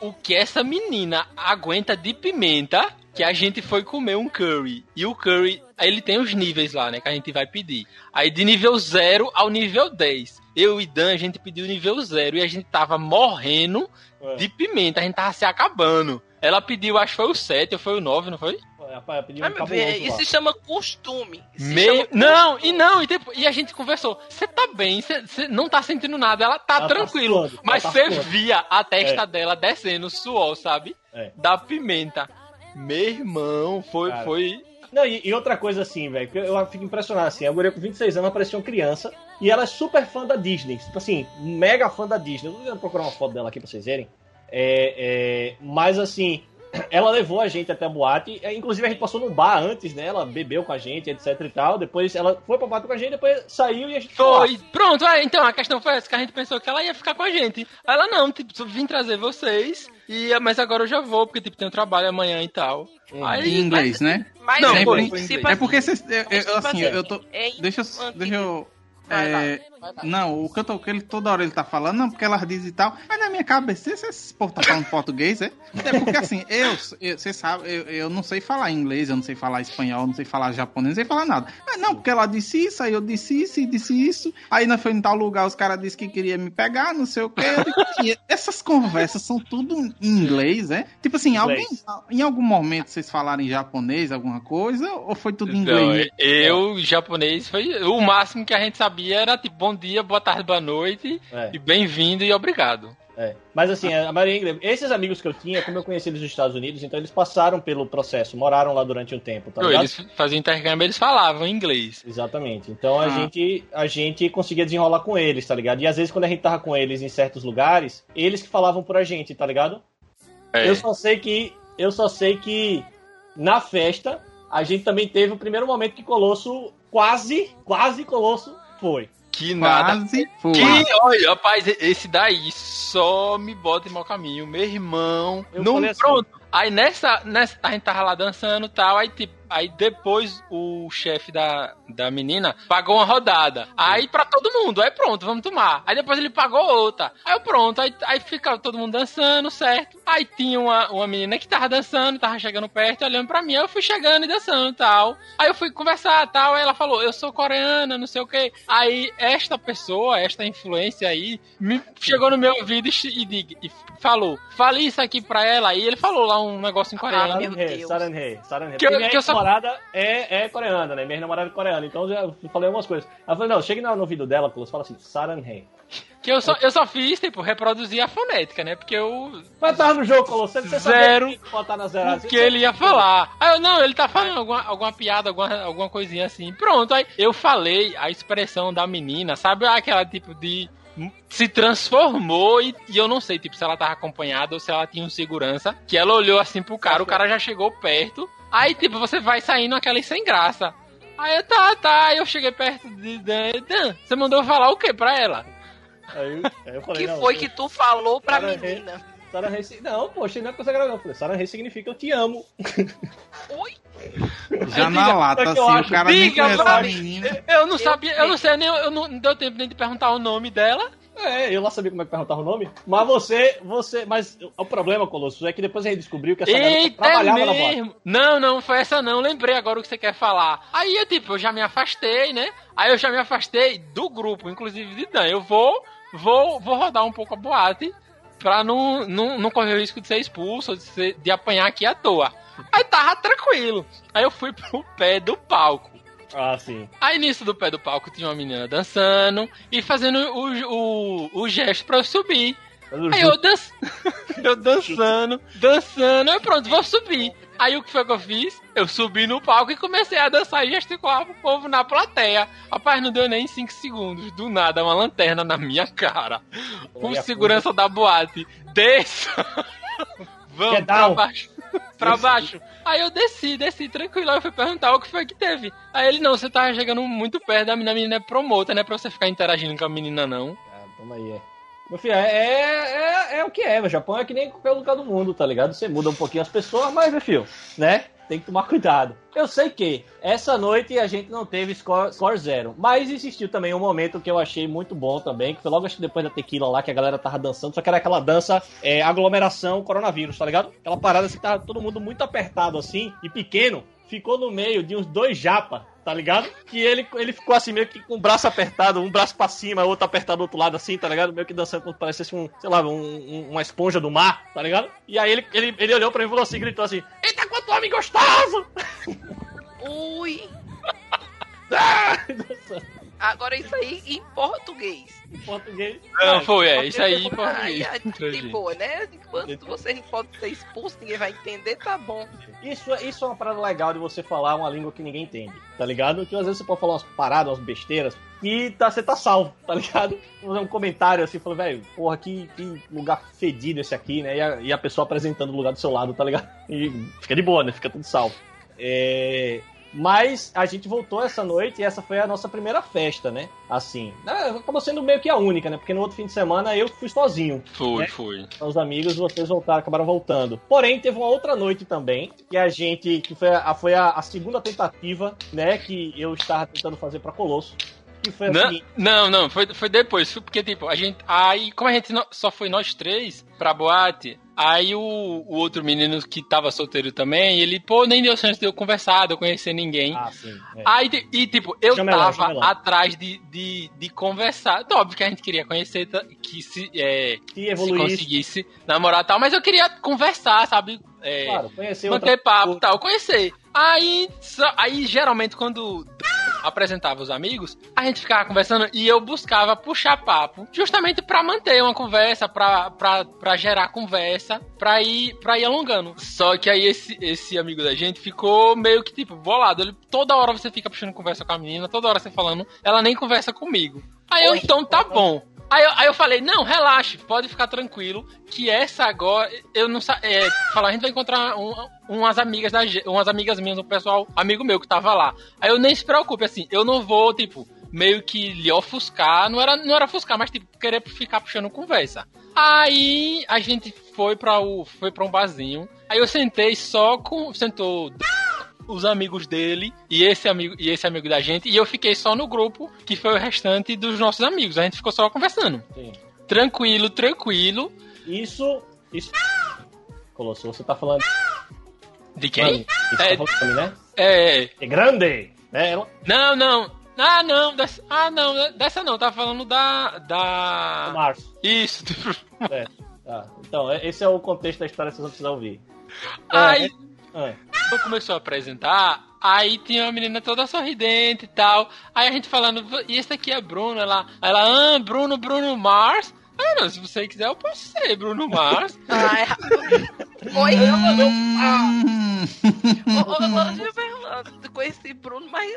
o que essa menina aguenta de pimenta, que a gente foi comer um curry. E o curry, ele tem os níveis lá, né, que a gente vai pedir. Aí de nível 0 ao nível 10. Eu e Dan, a gente pediu nível 0 e a gente tava morrendo é. de pimenta, a gente tava se acabando. Ela pediu, acho que foi o 7 ou foi o 9, não foi? Rapaz, pediu um ver, isso se chama costume. Se Me... chama não, costume. e não, e, depois, e, a gente conversou. Você tá bem, você não tá sentindo nada, ela tá ela tá tranquilo. Tá mas você tá via a testa é. dela descendo suor, sabe? É. Da pimenta. Meu irmão, foi. foi... Não, e, e outra coisa assim, velho, eu fico impressionado assim. A guria com 26 anos parecia uma criança e ela é super fã da Disney. Tipo assim, mega fã da Disney. Eu vou procurar uma foto dela aqui pra vocês verem. É, é, mas assim, ela levou a gente até a boate. É, inclusive, a gente passou no bar antes, né? Ela bebeu com a gente, etc e tal. Depois ela foi pra boate com a gente, depois saiu e a gente foi. Pronto, é, então a questão foi essa, que a gente pensou que ela ia ficar com a gente. Ela não, tipo, vim trazer vocês. E, mas agora eu já vou, porque tipo, tem um trabalho amanhã e tal. Hum. Aí, em inglês, mas, né? Mas não, sempre, é porque vocês. Eu, eu, assim, eu tô. Deixa, deixa eu é, não, o tô, que ele toda hora ele tá falando, não, porque ela diz e tal, mas na minha cabeça, esse, esse povo tá falando português, é? É porque assim, eu, você sabe, eu, eu não sei falar inglês, eu não sei falar espanhol, não sei falar japonês, não sei falar nada. Mas não, porque ela disse isso, aí eu disse isso e disse isso, aí nós foi em tal lugar, os caras disseram que queria me pegar, não sei o que. essas conversas são tudo em inglês, é? Tipo assim, alguém, em algum momento vocês falaram em japonês, alguma coisa, ou foi tudo em inglês? Não, eu, japonês, foi o máximo que a gente sabia era tipo bom dia, boa tarde, boa noite, é. e bem-vindo e obrigado. É. Mas assim, a maioria. Esses amigos que eu tinha, como eu conheci eles nos Estados Unidos, então eles passaram pelo processo, moraram lá durante um tempo, tá ligado? Eles faziam intercâmbio, eles falavam inglês. Exatamente. Então a, ah. gente, a gente conseguia desenrolar com eles, tá ligado? E às vezes quando a gente tava com eles em certos lugares, eles que falavam por a gente, tá ligado? É. Eu só sei que. Eu só sei que na festa a gente também teve o primeiro momento que Colosso quase, quase Colosso foi. Que nada. Quase foi. Que, olha, rapaz, esse daí só me bota em mau caminho. Meu irmão. Eu não, assim, pronto. Aí nessa, nessa. A gente tava lá dançando e tal. Aí, tipo, Aí depois o chefe da, da menina pagou uma rodada. Aí pra todo mundo, aí pronto, vamos tomar. Aí depois ele pagou outra. Aí pronto, aí, aí ficava todo mundo dançando, certo? Aí tinha uma, uma menina que tava dançando, tava chegando perto, olhando pra mim. Aí eu fui chegando e dançando e tal. Aí eu fui conversar tal. Aí ela falou, eu sou coreana, não sei o que. Aí esta pessoa, esta influência aí, me chegou no meu ouvido e, e, e falou, fale isso aqui pra ela. E ele falou lá um negócio em coreano. Ah, meu Deus. Saranhe, Saranhe. Que, eu, que eu só namorada é, é coreana, né? Minha namorada é coreana. Então eu já falei algumas coisas. Ela falou, não, chega no ouvido dela, Close, fala assim, Saranhei. Que eu só, eu só fiz, tipo, reproduzir a fonética, né? Porque eu. Mas tava no jogo, Colosso, você Zero. botar na zero. que ele ia falar. Aí eu, não, ele tá falando alguma, alguma piada, alguma, alguma coisinha assim. Pronto, aí eu falei a expressão da menina, sabe aquela tipo de se transformou e, e, eu não sei, tipo, se ela tava acompanhada ou se ela tinha um segurança, que ela olhou assim pro cara, o cara já chegou perto, Aí, tipo, você vai saindo aquela sem graça. Aí eu, tá, tá. Aí eu cheguei perto de Dan. Dan, você mandou falar o que pra ela? Aí, aí eu falei, que foi que tu falou pra Sarah menina? Rei, Sarah Rei, não, poxa, não é coisa grave, não. Falei, Sarah Rei significa eu te amo. Oi? Já aí, na lata, assim, o cara diga, nem conhece a menina. Eu não sabia, eu não sei nem, eu não, não deu tempo nem de perguntar o nome dela. É, eu lá sabia como é que perguntava o nome. Mas você, você. Mas o problema, Colosso, é que depois a gente descobriu que essa Eita, trabalhava é mesmo. na boate. Não, não, foi essa não. Lembrei agora o que você quer falar. Aí eu, tipo, eu já me afastei, né? Aí eu já me afastei do grupo, inclusive de Dan. Eu vou, vou, vou rodar um pouco a boate pra não, não, não correr o risco de ser expulso, de, ser, de apanhar aqui à toa. Aí tava tranquilo. Aí eu fui pro pé do palco. Ah, sim. Aí nisso do pé do palco tinha uma menina dançando e fazendo o, o, o gesto pra eu subir. Aí eu, dan... eu dançando, dançando, aí pronto, vou subir. Aí o que foi que eu fiz? Eu subi no palco e comecei a dançar e gesticular pro povo na plateia. Rapaz, não deu nem 5 segundos. Do nada, uma lanterna na minha cara. Com segurança da boate. Desça! Vamos pra baixo. Pra baixo. Aí eu desci, desci tranquilo. Aí eu fui perguntar o que foi que teve. Aí ele, não, você tava chegando muito perto da menina, a menina é promota, né? Pra você ficar interagindo com a menina, não. Ah, toma aí, é. Meu filho, é, é, é, é o que é. O Japão é que nem qualquer lugar do mundo, tá ligado? Você muda um pouquinho as pessoas, mas, meu filho, né? Tem que tomar cuidado. Eu sei que essa noite a gente não teve score, score zero, mas existiu também um momento que eu achei muito bom também, que foi logo acho que depois da tequila lá, que a galera tava dançando, só que era aquela dança é, aglomeração coronavírus, tá ligado? Aquela parada assim, tava todo mundo muito apertado assim, e pequeno, ficou no meio de uns dois japa tá ligado? Que ele, ele ficou assim, meio que com o braço apertado, um braço pra cima, outro apertado do outro lado, assim, tá ligado? Meio que dançando como parecesse um, sei lá, um, um, uma esponja do mar, tá ligado? E aí ele, ele, ele olhou pra mim e falou assim, gritou assim: Eita, quanto homem gostoso! Ui! ah, Agora isso aí em português. Em português? Não, foi, é, isso aí em português. de boa, né? Enquanto você não pode ser expulso, ninguém vai entender, tá bom. Isso, é, isso é uma parada legal de você falar uma língua que ninguém entende, tá ligado? Que às vezes você pode falar umas paradas, umas besteiras, e tá, você tá salvo, tá ligado? Fazer um comentário assim, falando, velho, porra, que, que lugar fedido esse aqui, né? E a, e a pessoa apresentando o lugar do seu lado, tá ligado? E fica de boa, né? Fica tudo salvo. É, mas a gente voltou essa noite e essa foi a nossa primeira festa, né? Assim. Né, acabou sendo meio que a única, né? Porque no outro fim de semana eu fui sozinho. Fui, né? fui. Os amigos, vocês voltaram, acabaram voltando. Porém, teve uma outra noite também, que a gente. que foi a, foi a, a segunda tentativa, né? Que eu estava tentando fazer para Colosso. Que foi não, não, não, foi, foi depois. Porque, tipo, a gente. Aí, como a gente só foi nós três pra boate, Aí o, o, outro menino que tava solteiro também, ele, pô, nem deu chance de eu conversar, de eu conhecer ninguém. Ah, sim. É. Aí, e tipo, eu chama tava lá, atrás de, de, de conversar. Então, óbvio que a gente queria conhecer, que se, é, se conseguisse namorar e tal, mas eu queria conversar, sabe? É, claro, conhecer manter papo e tal, conhecer. Aí, aí geralmente quando apresentava os amigos, a gente ficava conversando e eu buscava puxar papo, justamente para manter uma conversa, pra, pra, pra gerar conversa, pra ir, pra ir alongando. Só que aí esse, esse amigo da gente ficou meio que tipo bolado. Ele, toda hora você fica puxando conversa com a menina, toda hora você falando, ela nem conversa comigo. Aí eu, então tá bom. Aí eu, aí eu falei, não, relaxe, pode ficar tranquilo, que essa agora, eu não sei, é, falar, a gente vai encontrar um, umas amigas da, umas amigas minhas, um pessoal, amigo meu que tava lá. Aí eu nem se preocupe, assim, eu não vou, tipo, meio que lhe ofuscar, não era, não era ofuscar, mas tipo, querer ficar puxando conversa. Aí a gente foi para o foi para um barzinho. Aí eu sentei só com sentou os amigos dele e esse amigo e esse amigo da gente e eu fiquei só no grupo que foi o restante dos nossos amigos. A gente ficou só conversando. Sim. Tranquilo, tranquilo. Isso, isso. Colosso, você tá falando De quem? Mano, é, tá falando, né? é, é grande, né? Não, não. Ah, não, dessa, ah, não, dessa não, tá falando da. da... Do Março. Isso. É, tá. Então, é, esse é o contexto da história que vocês vão precisar ouvir. Aí, é, é. Quando começou a apresentar, aí tinha uma menina toda sorridente e tal. Aí a gente falando, e esse aqui é Bruno, ela, ela, ah, Bruno, Bruno Mars. Ah, não, se você quiser, eu posso ser Bruno Mars. ah, é... Oi, eu não. Eu conheci Bruno, mas.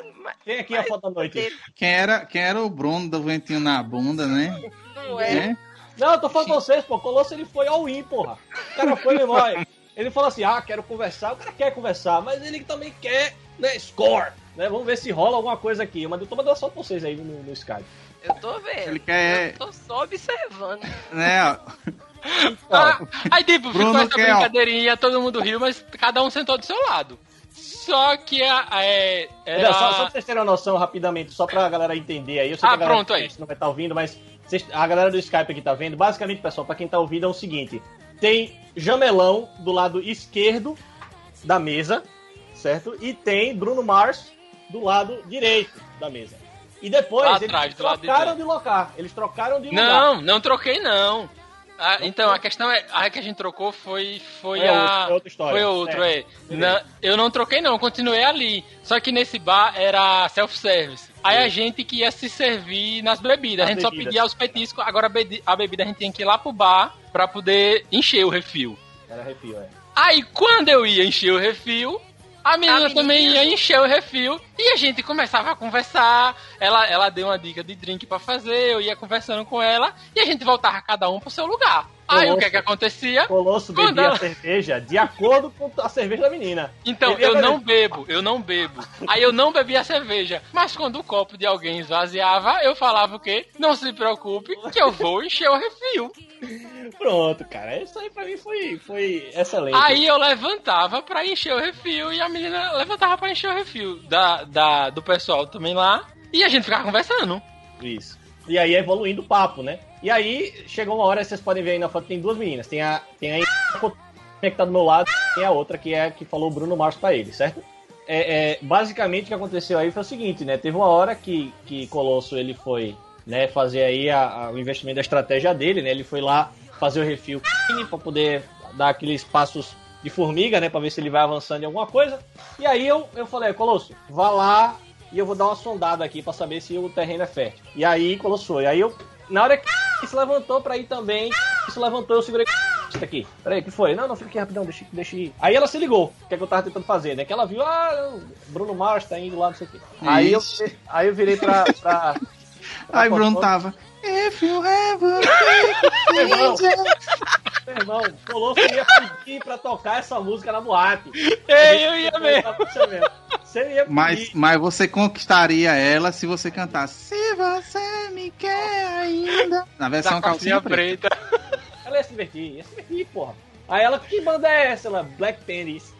Quem aqui é a foto da noite? Quem era, quem era o Bruno do ventinho na bunda, né? Não é? é? Não, eu tô falando com vocês, pô. Colosso ele foi ao in, porra. O cara foi memória. Ele falou assim: ah, quero conversar. O cara quer conversar, mas ele também quer, né, score. Né? Vamos ver se rola alguma coisa aqui. Mas eu tô mandando só pra vocês aí no, no Skype. Eu tô vendo. Ele quer. Eu tô só observando. Né, ó. Ah, aí, tipo, Bruno ficou essa brincadeirinha, todo mundo riu, mas cada um sentou do seu lado. Só que a, é, era... Não, só, só pra vocês terem uma noção rapidamente, só pra galera entender aí. Eu sei ah, que a pronto aí. não vai estar tá ouvindo, mas a galera do Skype aqui tá vendo. Basicamente, pessoal, pra quem tá ouvindo é o seguinte: tem Jamelão do lado esquerdo da mesa, certo? E tem Bruno Mars do lado direito da mesa. E depois Lá eles atrás, trocaram de, de locar. Eles trocaram de lugar. Não, não troquei não. Ah, então, a questão é. A que a gente trocou foi, foi é a. Outro, é outra história. Foi outro, é. é. Eu não troquei, não, continuei ali. Só que nesse bar era self-service. Aí a gente que ia se servir nas bebidas. As a gente bebidas. só pedia os petiscos, agora a bebida a gente tinha que ir lá pro bar pra poder encher o refil. Era refil, é. Aí quando eu ia encher o refil, a menina, a menina também ia encher o refil e a gente começava a conversar. Ela, ela deu uma dica de drink para fazer, eu ia conversando com ela e a gente voltava cada um pro seu lugar. Aí o que é que acontecia? Colosso bebia ela... cerveja de acordo com a cerveja da menina. Então, eu não bebo, eu não bebo. Aí eu não bebia a cerveja. Mas quando o copo de alguém esvaziava, eu falava o quê? Não se preocupe, que eu vou encher o refil. Pronto, cara. Isso aí pra mim foi, foi excelente. Aí eu levantava pra encher o refil e a menina levantava pra encher o refil da, da, do pessoal também lá. E a gente ficava conversando. Isso. E aí evoluindo o papo, né? E aí chegou uma hora, vocês podem ver aí na foto, tem duas meninas. Tem a, tem a que tá do meu lado, tem a outra que é a que falou o Bruno Mars pra ele, certo? É, é, basicamente o que aconteceu aí foi o seguinte, né? Teve uma hora que, que Colosso ele foi né, fazer aí a, a, o investimento da estratégia dele, né? Ele foi lá fazer o refil para poder dar aqueles passos de formiga, né, para ver se ele vai avançando em alguma coisa. E aí eu, eu falei, Colosso, vá lá e eu vou dar uma sondada aqui para saber se o terreno é fértil. E aí Colosso, e aí eu na hora que se levantou para ir também, se levantou, eu segurei isso aqui. Peraí, que foi? Não, não, fica aqui rapidão, deixa, deixa ir. Aí ela se ligou, o que, é que eu tava tentando fazer, né? Que ela viu, ah, Bruno Mars tá indo lá, não sei o quê. Aí eu, aí eu virei pra, pra Aí Bruno tava. If you have a Meu irmão, meu irmão, Colosso ia pedir pra tocar essa música na boate. Ei, eu ia mesmo. Você ia mas, mas você conquistaria ela se você cantasse Se você me quer ainda. Na versão da calcinha, calcinha preta. preta. Ela ia se divertir, ia se divertir, porra. Aí ela, que banda é essa? Ela, Black Tennis.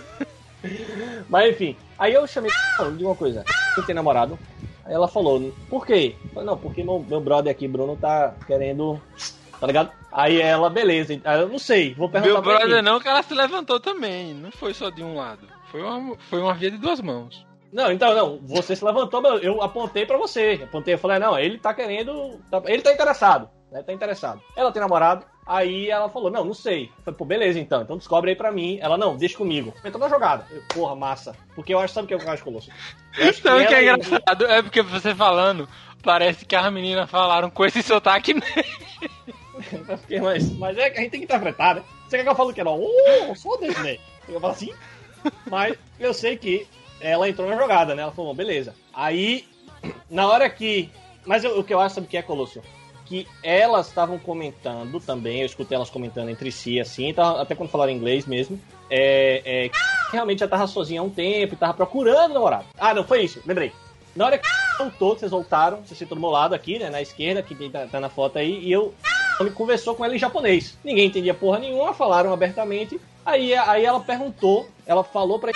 mas enfim, aí eu chamei de uma coisa. Quem tem namorado? Aí ela falou, por quê? Falei, não, porque meu, meu brother aqui, Bruno, tá querendo. Tá ligado? Aí ela, beleza. Eu não sei, vou perguntar Meu brother não, que ela se levantou também. Não foi só de um lado. Foi uma, foi uma via de duas mãos. Não, então, não. Você se levantou, eu apontei para você. Apontei, eu falei, não, ele tá querendo. Tá, ele tá interessado, né? Tá interessado. Ela tem namorado. Aí ela falou, não, não sei. Eu falei, pô, beleza então, então descobre aí pra mim. Ela, não, deixa comigo. Entrou na jogada. Eu, Porra, massa. Porque eu acho, sabe o que eu acho, Colosso? Sabe o que é engraçado? É porque você falando, parece que as meninas falaram com esse sotaque mesmo. mas, mas é que a gente tem que interpretar, né? Você quer que eu fale o que? Não, oh, sou né? Eu falo assim. Mas eu sei que ela entrou na jogada, né? Ela falou, beleza. Aí, na hora que. Mas eu, o que eu acho, sabe o que é, Colosso? Que elas estavam comentando também, eu escutei elas comentando entre si, assim, até quando falaram inglês mesmo, é, é, que realmente já tava sozinha há um tempo e tava procurando namorado. Ah, não, foi isso, lembrei. Na hora que voltou, vocês voltaram, você sentou do meu lado aqui, né, na esquerda, que tá, tá na foto aí, e eu me conversou com ela em japonês. Ninguém entendia porra nenhuma, falaram abertamente. Aí, aí ela perguntou, ela falou pra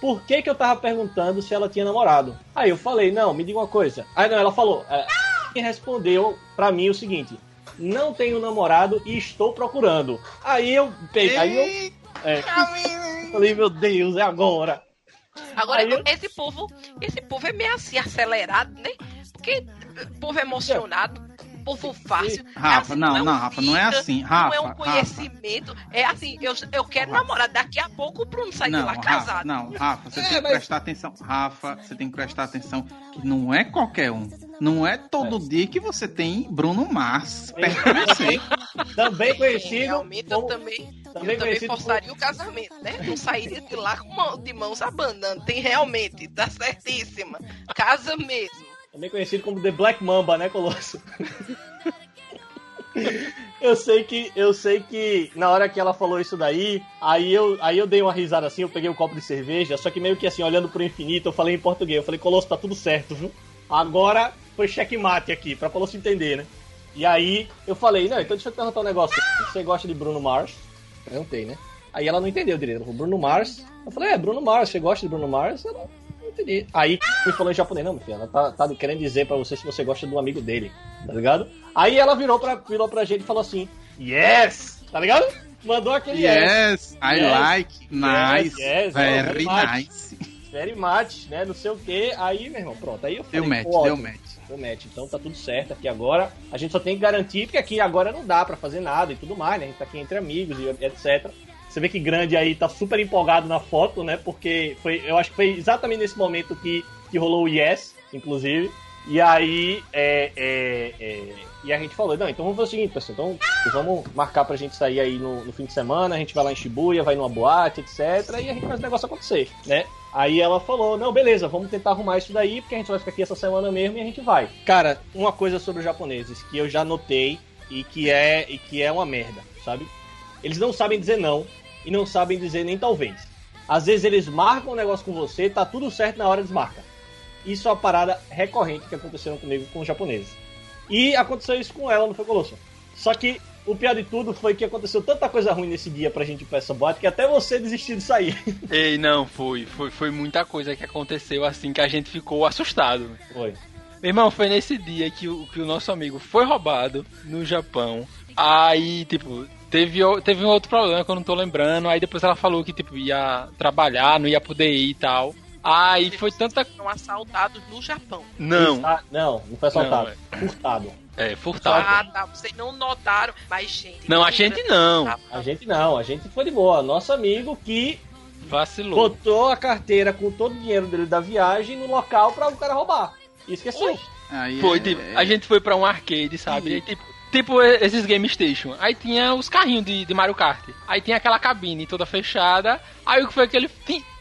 por que que eu tava perguntando se ela tinha namorado. Aí eu falei, não, me diga uma coisa. Aí não, ela falou, é, respondeu para mim o seguinte: não tenho namorado e estou procurando. Aí eu peguei. Aí eu. É, falei, meu Deus, é agora. Agora, eu... esse povo, esse povo é meio assim acelerado, né? Porque povo emocionado povo fácil. Rafa, assim, não, não, é não Rafa, não é assim. Rafa, não é um conhecimento. Rafa. É assim, eu, eu quero Rafa. namorar. Daqui a pouco o Bruno sai não, de lá Rafa, casado. Não, Rafa, você é, tem que mas... prestar atenção. Rafa, você tem que prestar atenção que não é qualquer um. Não é todo é. dia que você tem Bruno Mars perto de você. também conhecido. Realmente eu também, também, eu também forçaria como... o casamento, né? Não sairia de lá com de mãos abanando. Tem realmente, tá certíssima. Casa mesmo. Também conhecido como The Black Mamba, né, Colosso? eu sei que eu sei que na hora que ela falou isso daí, aí eu, aí eu dei uma risada assim, eu peguei um copo de cerveja, só que meio que assim, olhando pro infinito, eu falei em português. Eu falei, Colosso, tá tudo certo, viu? Agora foi checkmate aqui, pra Colosso entender, né? E aí eu falei, não, então deixa eu te perguntar um negócio. Você gosta de Bruno Mars? Perguntei, né? Aí ela não entendeu direito. Ela falou, Bruno Mars? Eu falei, é, Bruno Mars, você gosta de Bruno Mars? Ela, entendi. Aí me falou em japonês, não, meu filho, ela tá, tá querendo dizer pra você se você gosta do amigo dele, tá ligado? Aí ela virou pra, virou pra gente e falou assim, yes! Tá ligado? Mandou aquele yes. Yes, I yes. like, nice, yes, very nice. Very much, né? Não sei o que. Aí, meu irmão, pronto. Aí eu falei, deu match, deu match. Deu match. Então tá tudo certo aqui agora. A gente só tem que garantir, porque aqui agora não dá para fazer nada e tudo mais, né? A gente tá aqui entre amigos e etc. Você vê que grande aí tá super empolgado na foto, né? Porque foi, eu acho que foi exatamente nesse momento que, que rolou o Yes, inclusive. E aí, é, é, é, e a gente falou, não, então vamos fazer o seguinte, pessoal, então vamos marcar pra gente sair aí no, no, fim de semana, a gente vai lá em Shibuya, vai numa boate, etc, e a gente faz o negócio acontecer, né? Aí ela falou, não, beleza, vamos tentar arrumar isso daí, porque a gente vai ficar aqui essa semana mesmo e a gente vai. Cara, uma coisa sobre os japoneses que eu já notei e que é, e que é uma merda, sabe? Eles não sabem dizer não e não sabem dizer nem talvez. Às vezes eles marcam um negócio com você, tá tudo certo na hora eles marcam. Isso é uma parada recorrente que aconteceu comigo com os japoneses. E aconteceu isso com ela no Colosso. Só que o pior de tudo foi que aconteceu tanta coisa ruim nesse dia pra gente ir pra essa boate que até você desistiu de sair. Ei, não, foi. Foi, foi muita coisa que aconteceu assim que a gente ficou assustado. Foi. Meu irmão, foi nesse dia que o, que o nosso amigo foi roubado no Japão. Aí, tipo, teve, teve um outro problema que eu não tô lembrando. Aí depois ela falou que, tipo, ia trabalhar, não ia poder ir e tal. Aí foi tanta. Foram assaltados no Japão. Não. Ah, não, não foi assaltado. Não, é. Furtado. É, furtado. Ah, tá. Vocês não notaram, mas gente. Não, a gente não. A gente não, a gente foi de boa. Nosso amigo que. Vacilou. Botou a carteira com todo o dinheiro dele da viagem no local para o cara roubar. E esqueceu. Aí foi, é... tipo, a gente foi para um arcade, sabe? E... Tipo, Tipo esses Game Station. Aí tinha os carrinhos de, de Mario Kart. Aí tinha aquela cabine toda fechada. Aí o que foi que ele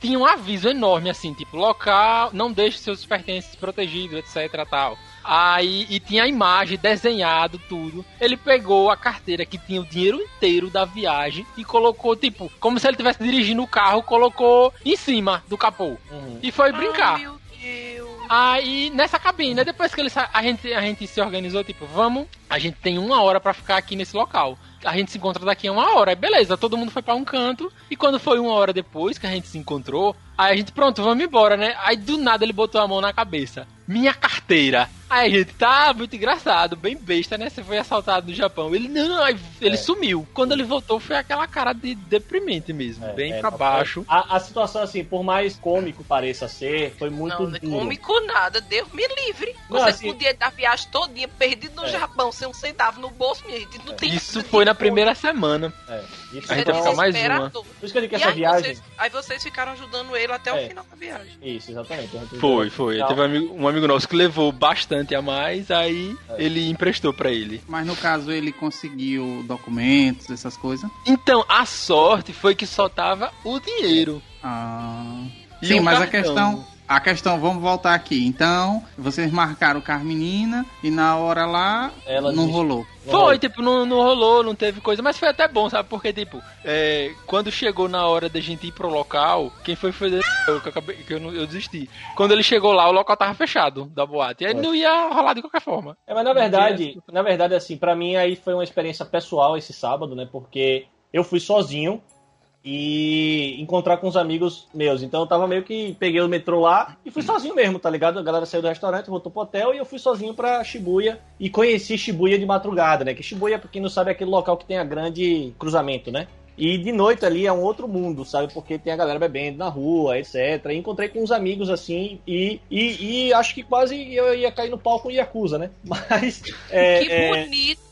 tinha um aviso enorme assim, tipo, local, não deixe seus pertences protegidos, etc, tal. Aí e tinha a imagem desenhado tudo. Ele pegou a carteira que tinha o dinheiro inteiro da viagem e colocou tipo, como se ele estivesse dirigindo o carro, colocou em cima do capô. Uhum. E foi brincar. Deus. Aí, nessa cabine, depois que ele a gente, a gente se organizou, tipo, vamos, a gente tem uma hora para ficar aqui nesse local. A gente se encontra daqui a uma hora. Aí, beleza, todo mundo foi para um canto. E quando foi uma hora depois que a gente se encontrou, aí a gente, pronto, vamos embora, né? Aí do nada ele botou a mão na cabeça. Minha carteira. Aí gente, tá muito engraçado, bem besta, né? Você foi assaltado no Japão. Ele, não, não, aí ele é. sumiu. Quando ele voltou, foi aquela cara de deprimente mesmo, é, bem é, pra baixo. A, a, situação, assim, por mais cômico pareça ser, foi muito. Não, não é cômico nada, Deus me livre. Não, Você assim, podia dar viagem todinha perdido no é. Japão, sem um centavo no bolso, minha gente. Não tem Isso foi na primeira semana. É. Isso a gente vai ficar mais uma. Por isso que ele quer essa viagem. Vocês, aí vocês ficaram ajudando ele até o é. final da viagem. Isso, exatamente. Foi, foi. Teve um amigo, um amigo nosso que levou bastante a mais, aí é. ele emprestou para ele. Mas no caso ele conseguiu documentos, essas coisas? Então, a sorte foi que só tava o dinheiro. Ah. Sim, mas cartão. a questão a questão, vamos voltar aqui. Então, vocês marcaram com a menina e na hora lá Ela não disse... rolou. Foi, tipo, não, não rolou, não teve coisa, mas foi até bom, sabe? Porque, tipo, é, quando chegou na hora da gente ir pro local, quem foi foi eu, que eu, acabei, que eu, eu desisti. Quando ele chegou lá, o local tava fechado da boate. E aí não ia rolar de qualquer forma. É, mas na verdade, na verdade, assim, para mim aí foi uma experiência pessoal esse sábado, né? Porque eu fui sozinho, e encontrar com os amigos meus. Então eu tava meio que peguei o metrô lá e fui sozinho mesmo, tá ligado? A galera saiu do restaurante, voltou pro hotel e eu fui sozinho pra Shibuya e conheci Shibuya de madrugada, né? Que Shibuya, pra quem não sabe, é aquele local que tem a grande cruzamento, né? E de noite ali é um outro mundo, sabe? Porque tem a galera bebendo na rua, etc. E encontrei com uns amigos assim e, e, e acho que quase eu ia cair no palco com Yakuza, né? Mas. É, que é... bonito!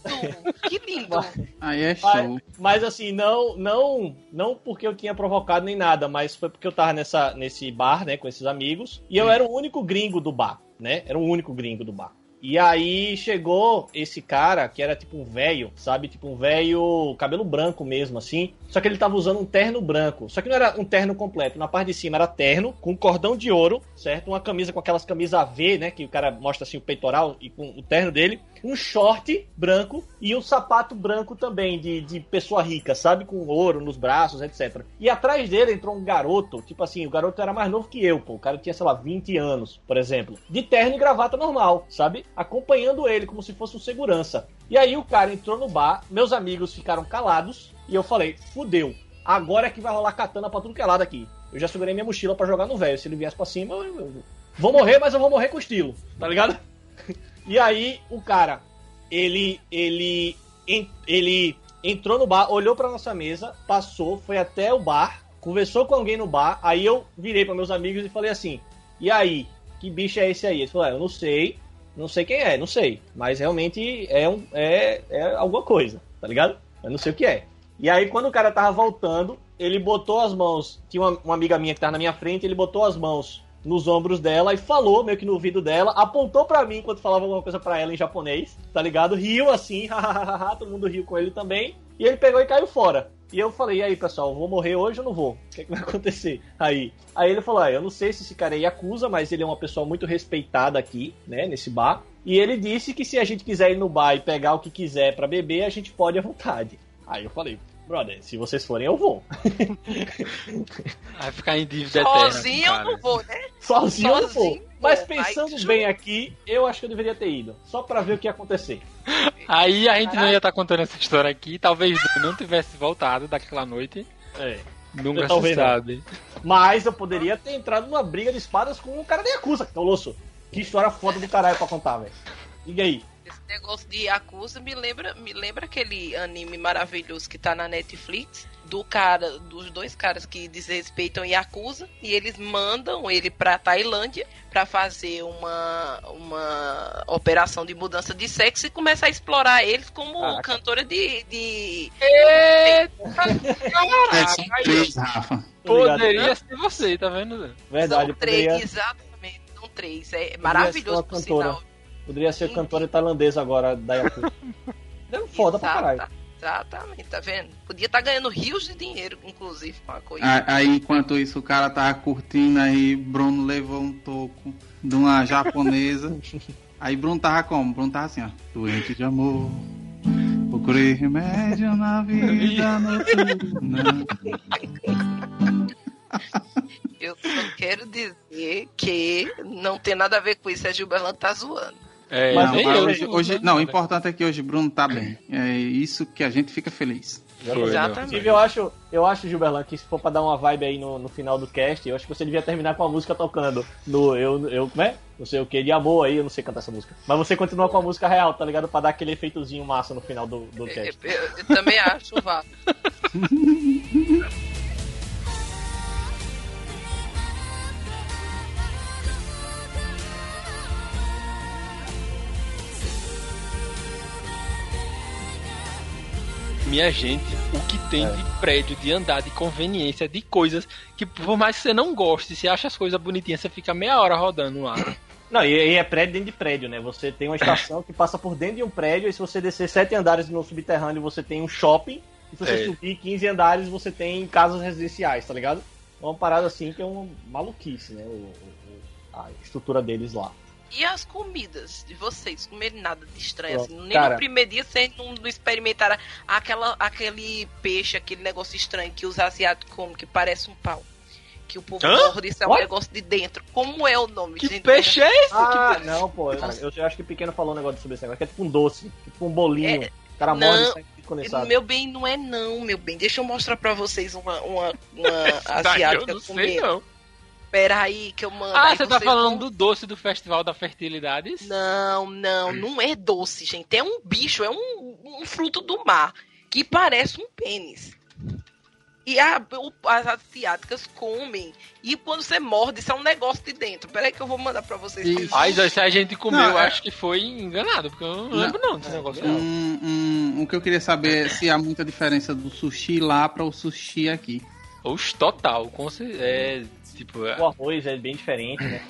Que lindo! Aí é show. Mas, mas, assim, não, não, não porque eu tinha provocado nem nada, mas foi porque eu tava nessa, nesse bar, né, com esses amigos, e eu era o único gringo do bar, né? Era o único gringo do bar. E aí chegou esse cara, que era tipo um velho, sabe? Tipo um velho, cabelo branco mesmo, assim. Só que ele tava usando um terno branco. Só que não era um terno completo. Na parte de cima era terno, com cordão de ouro, certo? Uma camisa com aquelas camisas AV, né? Que o cara mostra assim o peitoral e com o terno dele. Um short branco e um sapato branco também, de, de pessoa rica, sabe? Com ouro nos braços, etc. E atrás dele entrou um garoto, tipo assim, o garoto era mais novo que eu, pô. O cara tinha, sei lá, 20 anos, por exemplo. De terno e gravata normal, sabe? acompanhando ele como se fosse um segurança. E aí o cara entrou no bar, meus amigos ficaram calados e eu falei: fudeu, agora é que vai rolar katana pra tudo que é lado aqui. Eu já segurei minha mochila para jogar no velho. Se ele viesse pra cima, eu, eu, vou morrer, mas eu vou morrer com estilo, tá ligado? E aí o cara, ele, ele, ele entrou no bar, olhou pra nossa mesa, passou, foi até o bar, conversou com alguém no bar. Aí eu virei para meus amigos e falei assim: e aí? Que bicho é esse aí? Ele falou: ah, eu não sei, não sei quem é, não sei. Mas realmente é, um, é, é alguma coisa, tá ligado? Eu não sei o que é. E aí, quando o cara tava voltando, ele botou as mãos. Tinha uma, uma amiga minha que tava na minha frente, ele botou as mãos nos ombros dela e falou meio que no ouvido dela, apontou para mim enquanto falava alguma coisa para ela em japonês, tá ligado? Riu assim, todo mundo riu com ele também. E ele pegou e caiu fora. E eu falei, e aí, pessoal, vou morrer hoje ou não vou? O que, é que vai acontecer? Aí, aí ele falou, ah, eu não sei se esse cara é Yakuza, mas ele é uma pessoa muito respeitada aqui, né, nesse bar. E ele disse que se a gente quiser ir no bar e pegar o que quiser para beber, a gente pode à vontade. Aí eu falei, brother, se vocês forem, eu vou. Vai ficar em dívida eterna. Sozinho eu não vou, né? Sozinho, Sozinho eu não vou. Mas pensando bem aqui, eu acho que eu deveria ter ido. Só pra ver o que ia acontecer. Aí a gente não ia estar tá contando essa história aqui. Talvez não tivesse voltado daquela noite. É. Nunca se sabe. Mas eu poderia ter entrado numa briga de espadas com o cara da Yakuza, que é o Losso. Que história foda do caralho pra contar, velho. Liga aí. Esse negócio de Yakuza me lembra, me lembra aquele anime maravilhoso que tá na Netflix, do cara, dos dois caras que desrespeitam Yakuza, e eles mandam ele pra Tailândia para fazer uma, uma operação de mudança de sexo e começar a explorar eles como Caraca. cantora de. de... Eita! É, três, Rafa. Poderia ser você, tá vendo? Verdade, são três, poderia... exatamente, são três. É maravilhoso por sinal. Poderia ser cantora tailandesa agora da Yakuza. Deu foda pra caralho. Exatamente, tá vendo? Podia estar tá ganhando rios de dinheiro, inclusive, com a coisa. Aí, enquanto isso, o cara tava curtindo, aí Bruno levou um toco de uma japonesa. aí Bruno tava como? Bruno tava assim, ó. Doente de amor. Procurei remédio na vida noturna. Eu só quero dizer que não tem nada a ver com isso, a Gilberto tá zoando. É, mas não, hoje, hoje, não, o importante é que hoje Bruno tá bem. É isso que a gente fica feliz. Exatamente. Eu acho, eu acho, Gilberlan, que se for pra dar uma vibe aí no, no final do cast, eu acho que você devia terminar com a música tocando. No Eu, eu como é? Não sei o que, de amor aí, eu não sei cantar essa música. Mas você continua com a música real, tá ligado? Pra dar aquele efeitozinho massa no final do, do cast. Eu, eu, eu também acho, vá. minha gente, o que tem é. de prédio, de andar, de conveniência, de coisas que por mais que você não goste, você acha as coisas bonitinhas, você fica meia hora rodando lá. Não, e, é prédio dentro de prédio, né? Você tem uma estação que passa por dentro de um prédio, e se você descer sete andares no subterrâneo, você tem um shopping, e se você é. subir 15 andares, você tem casas residenciais, tá ligado? Uma parada assim que é uma maluquice, né? O, o, a estrutura deles lá. E as comidas de vocês? Comerem nada de estranho, assim. Nem cara, no primeiro dia vocês não, não experimentaram aquela, aquele peixe, aquele negócio estranho que os asiáticos comem, que parece um pau. Que o povo morde, isso é um What? negócio de dentro. Como é o nome? Que gente? peixe é esse? Ah, que... não, pô. Eu, eu, acho que o pequeno falou um negócio sobre esse negócio, que é tipo um doce, tipo um bolinho. É... O cara morde condensado. Meu bem, não é não, meu bem. Deixa eu mostrar pra vocês uma, uma, uma asiática eu não sei, não. Pera aí que eu mando. Ah, você tá falando do doce do Festival da Fertilidade? Não, não, não é doce, gente. É um bicho, é um, um fruto do mar que parece um pênis. E a, o, as asiáticas comem. E quando você morde, isso é um negócio de dentro. Peraí que eu vou mandar pra vocês. Aí se a gente comeu, não, eu é... acho que foi enganado, porque eu não, não lembro não desse negócio. Um, um, o que eu queria saber é se há muita diferença do sushi lá para o sushi aqui. Oxe, total. Com, é, Tipo, é... O arroz é bem diferente, né?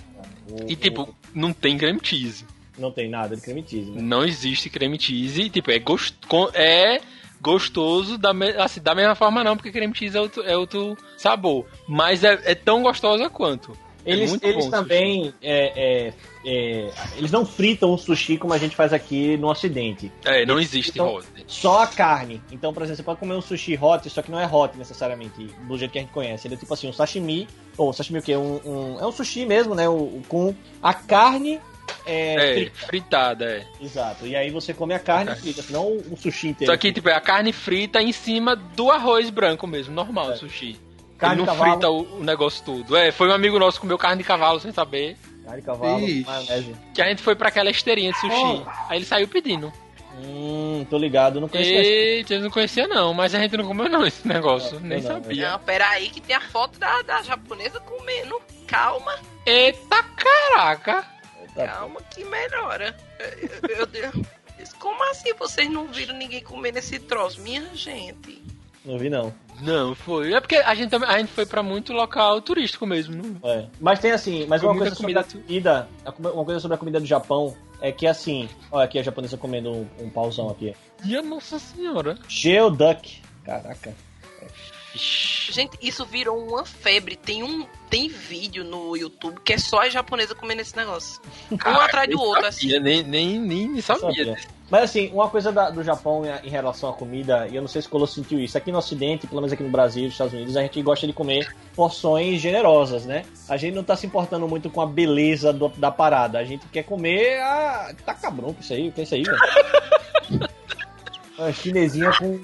O, e tipo, o... não tem creme cheese. Não tem nada de creme cheese, né? Não existe creme cheese. Tipo, é, gost... é gostoso da, me... assim, da mesma forma não, porque creme cheese é outro, é outro sabor. Mas é, é tão gostosa quanto. Eles, é eles também é, é, é, eles não fritam o sushi como a gente faz aqui no ocidente. É, não existe hot. Só a carne. Então, por exemplo, você pode comer um sushi hot, só que não é hot necessariamente, do jeito que a gente conhece. Ele é tipo assim, um sashimi, ou sashimi o quê? Um, um, é um sushi mesmo, né? O, com a carne é, é fritada, é. Exato. E aí você come a carne é. frita, não o sushi inteiro. Só que, tipo, é a carne frita em cima do arroz branco mesmo, normal, é. sushi. Carne Ele não frita o, o, negócio tudo. É, foi um amigo nosso que comeu carne de cavalo sem saber. Carne de cavalo, Ixi. maionese. Que a gente foi pra aquela esteirinha de sushi. Oh. Aí ele saiu pedindo. Hum, tô ligado, não conhecia. Eita, eu não conhecia não, mas a gente não comeu não esse negócio, nem não, sabia. Não, pera aí que tem a foto da, da japonesa comendo. Calma. Eita caraca. Calma que melhora. Meu Deus. Como assim vocês não viram ninguém comer nesse troço? Minha gente. Não vi, não. Não, foi. É porque a gente, a gente foi pra muito local turístico mesmo. Não... É. Mas tem assim, mas uma coisa sobre a comida, uma coisa sobre a comida do Japão é que assim, olha aqui a japonesa comendo um, um pauzão aqui. E a nossa senhora. Geoduck. Caraca. Gente, isso virou uma febre. Tem um tem vídeo no YouTube que é só a japonesa comendo esse negócio. um atrás do outro, sabia, assim. Nem, nem, nem sabia. sabia. Mas assim, uma coisa da, do Japão em relação à comida, e eu não sei se o Colo sentiu isso, aqui no Ocidente, pelo menos aqui no Brasil e nos Estados Unidos, a gente gosta de comer porções generosas, né? A gente não tá se importando muito com a beleza do, da parada. A gente quer comer a. Tá cabrão com isso aí, o que é isso aí, velho? Uma chinesinha com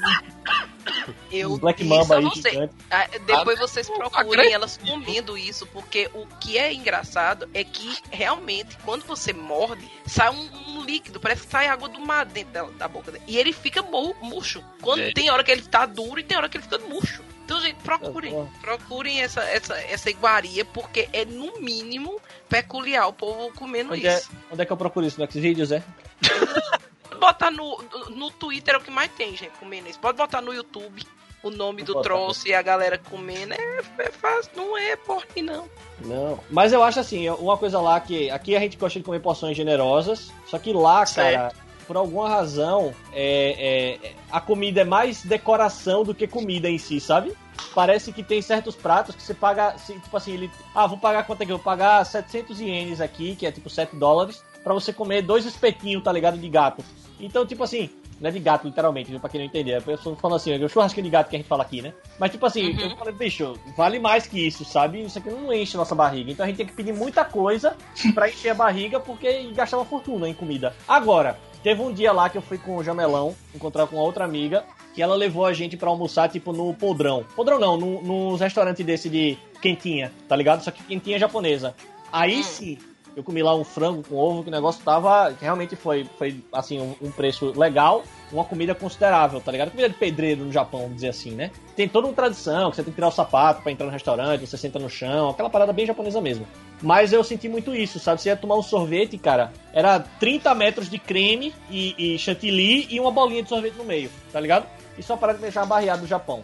eu Black Mamba aí você. Ah, depois ah, vocês procurem elas comendo isso, porque o que é engraçado é que realmente quando você morde, sai um, um líquido, parece que sai água do mar dentro da, da boca dele. E ele fica murcho. Quando é. tem hora que ele tá duro e tem hora que ele fica murcho. Então, gente, procurem. Procurem essa, essa, essa iguaria, porque é no mínimo peculiar o povo comendo onde é, isso. É, onde é que eu procuro isso? No Xvideos, é? botar no, no Twitter é o que mais tem, gente, comendo isso. Pode botar no YouTube o nome do troço e a galera comendo. É, é fácil, não é porre, não. Não, mas eu acho assim, uma coisa lá que. Aqui a gente gosta de comer porções generosas, só que lá, certo. cara, por alguma razão, é, é, a comida é mais decoração do que comida em si, sabe? Parece que tem certos pratos que você paga, tipo assim, ele. Ah, vou pagar quanto é que eu vou pagar 700 ienes aqui, que é tipo 7 dólares, para você comer dois espetinhos, tá ligado? De gato. Então, tipo assim, não é de gato, literalmente, viu? Pra quem não entender. A pessoa falando assim, é o churrasco de gato que a gente fala aqui, né? Mas, tipo assim, uhum. eu falei, bicho, vale mais que isso, sabe? Isso aqui não enche nossa barriga. Então a gente tem que pedir muita coisa pra encher a barriga, porque gastar uma fortuna em comida. Agora, teve um dia lá que eu fui com o Jamelão, encontrar com outra amiga, que ela levou a gente para almoçar, tipo, no podrão. Podrão não, no, nos restaurantes desse de quentinha, tá ligado? Só que quentinha japonesa. Aí hum. sim, eu comi lá um frango com ovo, que o negócio tava. Realmente foi, foi assim, um, um, preço legal, uma comida considerável, tá ligado? Comida de pedreiro no Japão, vamos dizer assim, né? Tem toda uma tradição, que você tem que tirar o sapato para entrar no restaurante, você senta no chão, aquela parada bem japonesa mesmo. Mas eu senti muito isso, sabe? Você ia tomar um sorvete, cara, era 30 metros de creme e, e chantilly e uma bolinha de sorvete no meio, tá ligado? Isso é uma parada que me deixava barreado do Japão.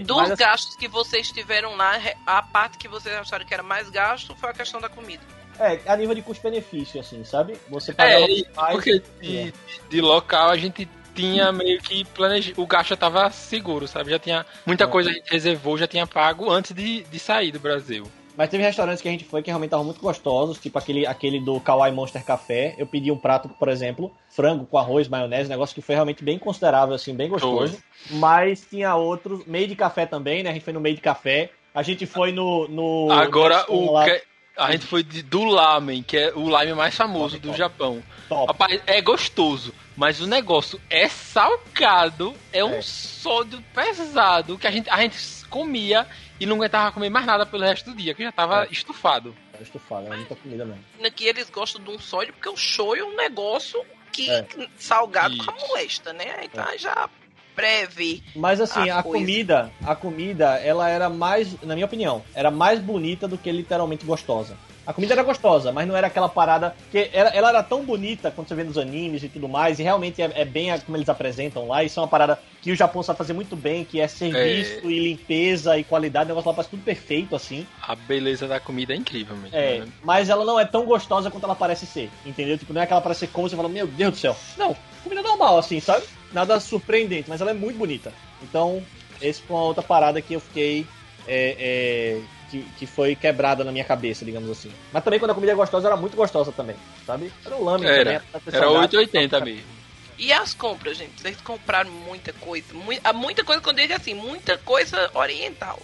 Dos mas, assim, gastos que vocês tiveram lá, a parte que vocês acharam que era mais gasto foi a questão da comida. É, a nível de custo-benefício, assim, sabe? Você paga é, mais, porque de, de, local a gente tinha meio que planejado. O gasto já tava seguro, sabe? Já tinha. Muita é. coisa a gente reservou, já tinha pago antes de, de sair do Brasil. Mas teve restaurantes que a gente foi que realmente estavam muito gostosos, tipo aquele, aquele do Kawaii Monster Café. Eu pedi um prato, por exemplo, frango com arroz, maionese, negócio que foi realmente bem considerável, assim, bem gostoso. Mas tinha outros, meio de café também, né? A gente foi no meio de café. A gente foi no. no Agora, no o. Que a gente foi de, do lamen, que é o lamen mais famoso top, do top. Japão. Top. Rapaz, é gostoso, mas o negócio é salgado, é, é. um sódio pesado que a gente, a gente comia e não aguentava comer mais nada pelo resto do dia, que já tava é. estufado. Tava estufado, é muita comida mesmo. Aqui eles gostam de um sódio porque o show é um negócio que é. salgado Isso. com a molesta, né? Então é. já breve. Mas assim, a, a comida, a comida, ela era mais, na minha opinião, era mais bonita do que literalmente gostosa. A comida era gostosa, mas não era aquela parada. que ela, ela era tão bonita quando você vê nos animes e tudo mais, e realmente é, é bem como eles apresentam lá. Isso é uma parada que o Japão sabe fazer muito bem, que é serviço é... e limpeza e qualidade. O negócio lá parece tudo perfeito, assim. A beleza da comida é incrível mesmo. É, né? mas ela não é tão gostosa quanto ela parece ser, entendeu? Tipo, não é aquela parece ser como você fala, meu Deus do céu. Não, comida normal, assim, sabe? Nada surpreendente, mas ela é muito bonita. Então, esse foi uma outra parada que eu fiquei. É, é, que, que foi quebrada na minha cabeça, digamos assim. Mas também quando a comida é gostosa, era muito gostosa também, sabe? Era o lame era, também. Era 880 mesmo. E as compras, gente? Vocês compraram muita coisa. Muita, muita coisa, quando eu digo assim, muita coisa oriental.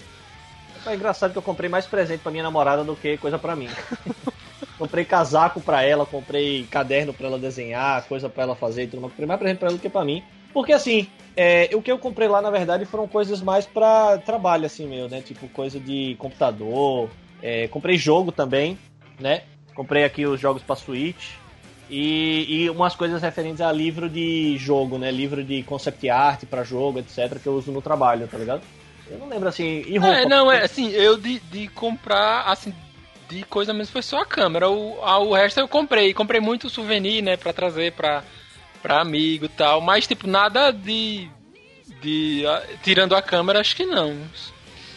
É engraçado que eu comprei mais presente pra minha namorada do que coisa pra mim. comprei casaco pra ela, comprei caderno pra ela desenhar, coisa pra ela fazer e tudo mais. Comprei mais presente pra ela do que pra mim. Porque assim, é, o que eu comprei lá, na verdade, foram coisas mais para trabalho, assim, meu, né? Tipo, coisa de computador. É, comprei jogo também, né? Comprei aqui os jogos pra Switch. E, e, umas coisas referentes a livro de jogo, né? Livro de concept art para jogo, etc., que eu uso no trabalho, tá ligado? Eu não lembro assim. E roupa? É, não, é assim, eu de, de comprar, assim, de coisa mesmo foi só a câmera. O, a, o resto eu comprei. Comprei muito souvenir, né, pra trazer pra, pra amigo e tal, mas tipo, nada de de. Tirando a câmera, acho que não.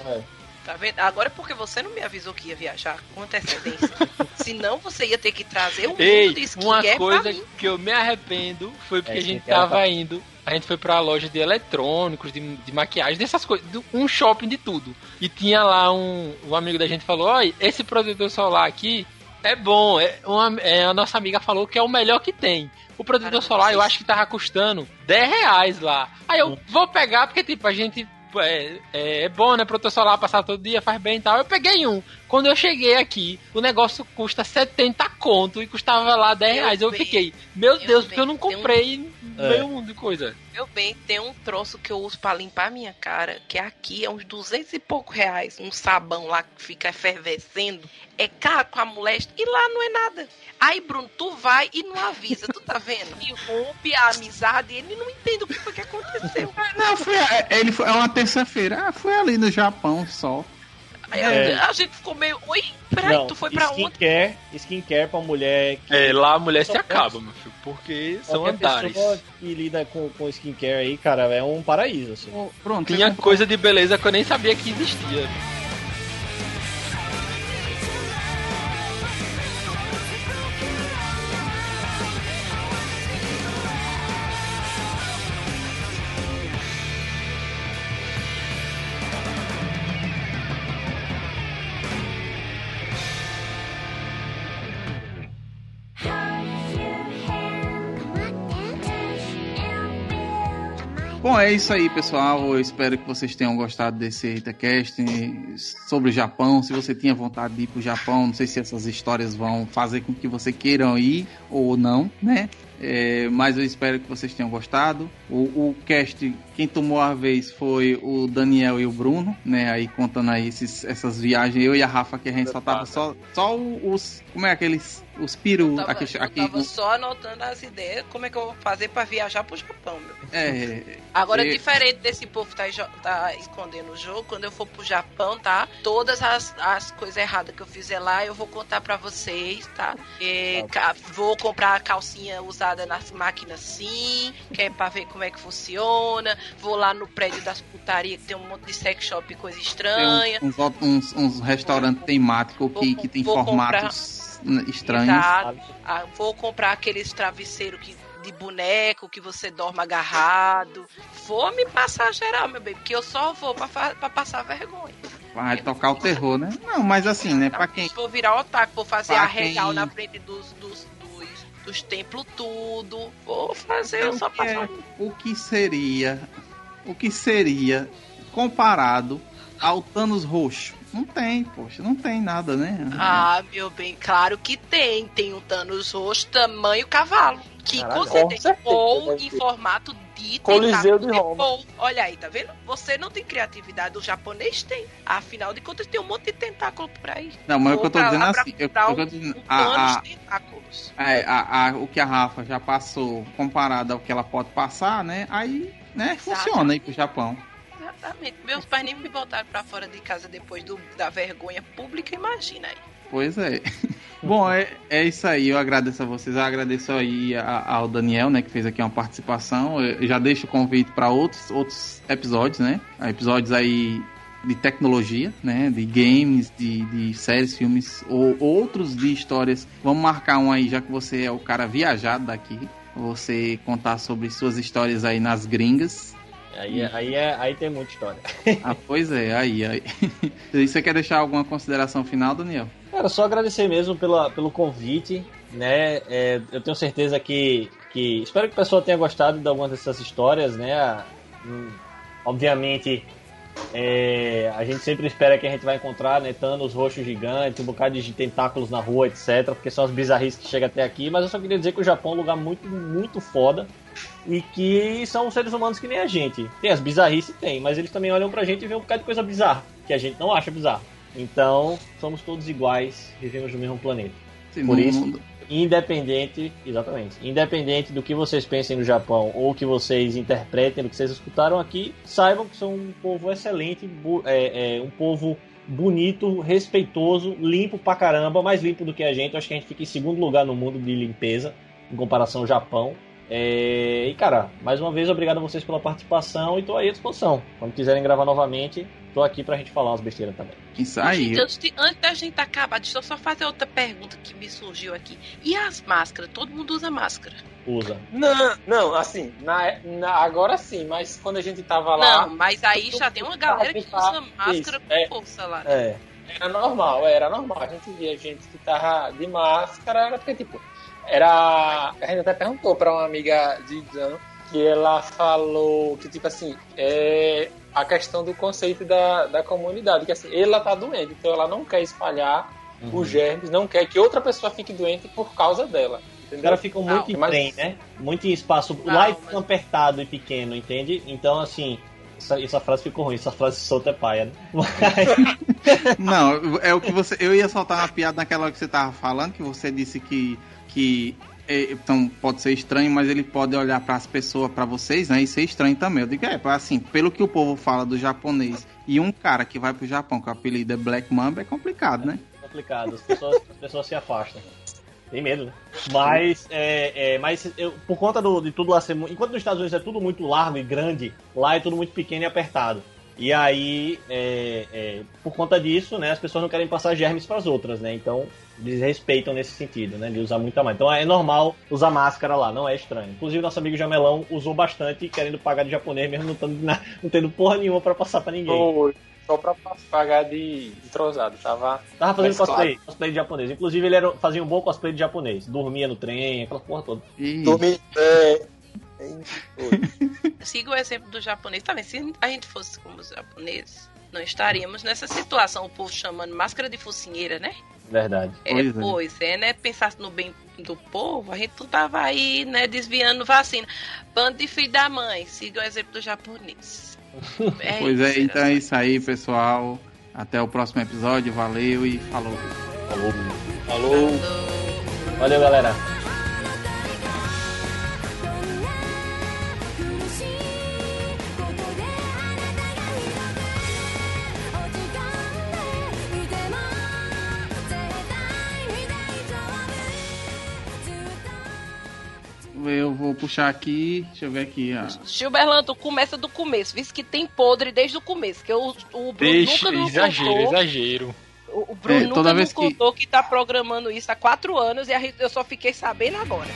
É. Tá vendo? Agora é porque você não me avisou que ia viajar com antecedência. Senão você ia ter que trazer um Ei, de uma coisa que eu me arrependo foi porque é, a gente tava tá... indo. A gente foi pra loja de eletrônicos, de, de maquiagem, dessas coisas, um shopping de tudo. E tinha lá um, um amigo da gente falou: Olha, esse protetor solar aqui é bom. É uma, é, a nossa amiga falou que é o melhor que tem. O protetor Caramba, solar eu acho que tava custando 10 reais lá. Aí eu vou pegar, porque tipo, a gente é, é, é, bom, né? Protetor solar passar todo dia, faz bem e tal. Eu peguei um. Quando eu cheguei aqui, o negócio custa 70 conto e custava lá 10 reais. Eu, fiquei, meu Deus, bem, porque eu não comprei um... meio mundo de coisa. Meu bem, tem um troço que eu uso para limpar minha cara, que aqui é uns 200 e pouco reais. Um sabão lá que fica efervescendo. É caro com a moléstia e lá não é nada. Aí, Bruno, tu vai e não avisa, tu tá vendo? E rompe a amizade e ele não entende o que foi que aconteceu. Não, foi, ele foi, é uma terça-feira. Ah, foi ali no Japão só. Aí é. a, gente ficou meio. Oi, peraí, não, tu foi pra onde? Skincare, skincare pra mulher. Que... É, lá a mulher se acaba, meu filho, porque são andares. Pessoa que lida com, com skincare aí, cara, é um paraíso, assim. Pronto. Tinha coisa de beleza que eu nem sabia que existia. É isso aí, pessoal. Eu espero que vocês tenham gostado desse EitaCast sobre o Japão. Se você tinha vontade de ir para o Japão, não sei se essas histórias vão fazer com que você queiram ir ou não, né? É, mas eu espero que vocês tenham gostado. O, o cast, quem tomou a vez foi o Daniel e o Bruno, né? Aí contando aí esses, essas viagens. Eu e a Rafa, que a gente só tava só, só os. Como é aqueles os peru. Eu tava, aqui, aqui, eu tava só anotando as ideias, como é que eu vou fazer pra viajar pro Japão, meu É. Agora, diferente desse povo tá, tá escondendo o jogo, quando eu for pro Japão, tá? Todas as, as coisas erradas que eu fizer lá, eu vou contar pra vocês, tá? E, tá. Vou comprar a calcinha usada nas máquinas sim, que é pra ver como é que funciona. Vou lá no prédio das putarias, que tem um monte de sex shop e coisa estranha. Tem uns, uns, uns, uns restaurantes temáticos que, que tem formatos. Comprar estranhos. Ah, vou comprar aqueles travesseiros que de boneco que você dorme agarrado. Vou me passar geral, meu bem, porque eu só vou para passar vergonha. Vai tocar o terror, né? Não, mas assim, né? Pra quem. Vou virar otaku, vou fazer a regal quem... na frente dos, dos, dos, templos, tudo. Vou fazer, então, só passar. É, o que seria. O que seria comparado ao Thanos roxo? Não tem, poxa, não tem nada, né? Ah, meu bem, claro que tem. Tem um Thanos roxo tamanho cavalo. Que Caralho, com certeza ou em formato de Coliseu de Roma. Olha aí, tá vendo? Você não tem criatividade, o japonês tem. Afinal de contas, tem um monte de tentáculo por aí. Não, mas o que eu tô dizendo assim, eu, eu tô dizendo, um a, a, tentáculos. É, a, a, o que a Rafa já passou comparado ao que ela pode passar, né? Aí, né, funciona aí pro Japão. Exatamente. Meus pais nem me botaram para fora de casa depois do, da vergonha pública, imagina aí. Pois é. Bom, é, é isso aí. Eu agradeço a vocês. Eu agradeço aí a, ao Daniel, né, que fez aqui uma participação. Eu já deixo o convite para outros, outros episódios, né? Episódios aí de tecnologia, né? De games, de, de séries, filmes, ou outros de histórias. Vamos marcar um aí, já que você é o cara viajado daqui. Você contar sobre suas histórias aí nas gringas. Aí, é, aí, é, aí tem muita história. ah, pois é, aí, aí. Você quer deixar alguma consideração final, Daniel? Cara, só agradecer mesmo pela, pelo convite, né? É, eu tenho certeza que, que. Espero que o pessoal tenha gostado de algumas dessas histórias, né? Hum, obviamente, é, a gente sempre espera que a gente vai encontrar né, Thanos roxos gigantes, um bocado de tentáculos na rua, etc. Porque são as bizarrices que chegam até aqui. Mas eu só queria dizer que o Japão é um lugar muito, muito foda e que são seres humanos que nem a gente. Tem as bizarrices, tem, mas eles também olham pra gente e vêem um bocado de coisa bizarra, que a gente não acha bizarra. Então, somos todos iguais, vivemos no mesmo planeta. Sim, Por isso, mundo. independente, exatamente, independente do que vocês pensem no Japão ou que vocês interpretem do que vocês escutaram aqui, saibam que são um povo excelente, é, é, um povo bonito, respeitoso, limpo pra caramba, mais limpo do que a gente. Acho que a gente fica em segundo lugar no mundo de limpeza, em comparação ao Japão. É, e cara, mais uma vez, obrigado a vocês pela participação e tô aí à disposição. Quando quiserem gravar novamente, tô aqui pra gente falar umas besteiras também. Isso aí. Gente, antes, de, antes da gente acabar, deixa eu só fazer outra pergunta que me surgiu aqui. E as máscaras? Todo mundo usa máscara? Usa. Não, não, assim, na, na, agora sim, mas quando a gente tava lá. Não, mas aí já tem uma galera que usa máscara isso, com é, força lá. Né? É. Era normal, era normal. A gente via gente que tava de máscara, era porque, tipo, era. A gente até perguntou pra uma amiga de Dan que ela falou que, tipo assim, é a questão do conceito da, da comunidade, que assim, ela tá doente, então ela não quer espalhar uhum. os germes, não quer que outra pessoa fique doente por causa dela. Entendeu? Os caras ficam muito não, em mas... trem, né? Muito em espaço. Não, lá é mas... apertado e pequeno, entende? Então, assim, essa, essa, frase ficou ruim, essa frase solta é paia, né? Não, é o que você. Eu ia soltar uma piada naquela hora que você tava falando, que você disse que. Que é, então pode ser estranho, mas ele pode olhar para as pessoas, para vocês, né, e ser estranho também. Eu digo, é, assim, pelo que o povo fala do japonês e um cara que vai pro Japão com o apelido é Black Mamba é complicado, né? É complicado, as pessoas, as pessoas se afastam. Tem medo, né? Mas, é, é, mas eu, por conta do, de tudo lá ser. Enquanto nos Estados Unidos é tudo muito largo e grande, lá é tudo muito pequeno e apertado. E aí, é, é, por conta disso, né, as pessoas não querem passar germes para as outras, né? Então, eles respeitam nesse sentido, né? De usar muita máscara. Então é normal usar máscara lá, não é estranho. Inclusive, nosso amigo Jamelão usou bastante, querendo pagar de japonês, mesmo não tendo, não tendo porra nenhuma para passar para ninguém. Oh, só pra pagar de entrosado. Tava, Tava fazendo cosplay, claro. cosplay de japonês. Inclusive, ele era, fazia um bom cosplay de japonês. Dormia no trem, aquela porra toda. Dormia. É... Siga o exemplo do japonês. Tá vendo? Se a gente fosse como os japoneses, não estaríamos nessa situação. O povo chamando máscara de focinheira, né? Verdade. É, pois, é. pois é. é, né? Pensasse no bem do povo, a gente não tava aí, né, desviando vacina. Bando de filho da mãe. Siga o exemplo do japonês. É pois é, isso, é, então é isso aí, pessoal. Até o próximo episódio. Valeu e falou. Falou. Falou. falou. Valeu, galera. Eu vou puxar aqui, deixa eu ver aqui. Ah. Gilberto, começa do começo, visto que tem podre desde o começo, que o, o Bruno Deixa, nunca exagero, contou, exagero. O, o Bruno é, nunca nos contou que... que tá programando isso há quatro anos e a, eu só fiquei sabendo agora.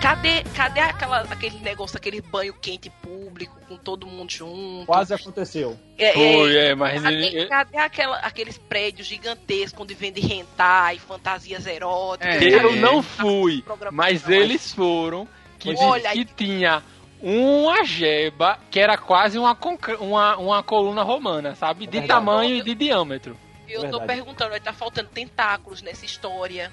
Cadê, cadê aquela, aquele negócio, aquele banho quente público, com todo mundo junto? Quase aconteceu. É, Foi, é, é mas... Cadê, cadê aquela, aqueles prédios gigantescos onde vende hentai, fantasias eróticas? É, eu não fui, mas eles foram, que, Olha, que tinha uma jeba que era quase uma, uma, uma coluna romana, sabe? De tamanho e de diâmetro. Eu Verdade. tô perguntando, vai tá faltando tentáculos nessa história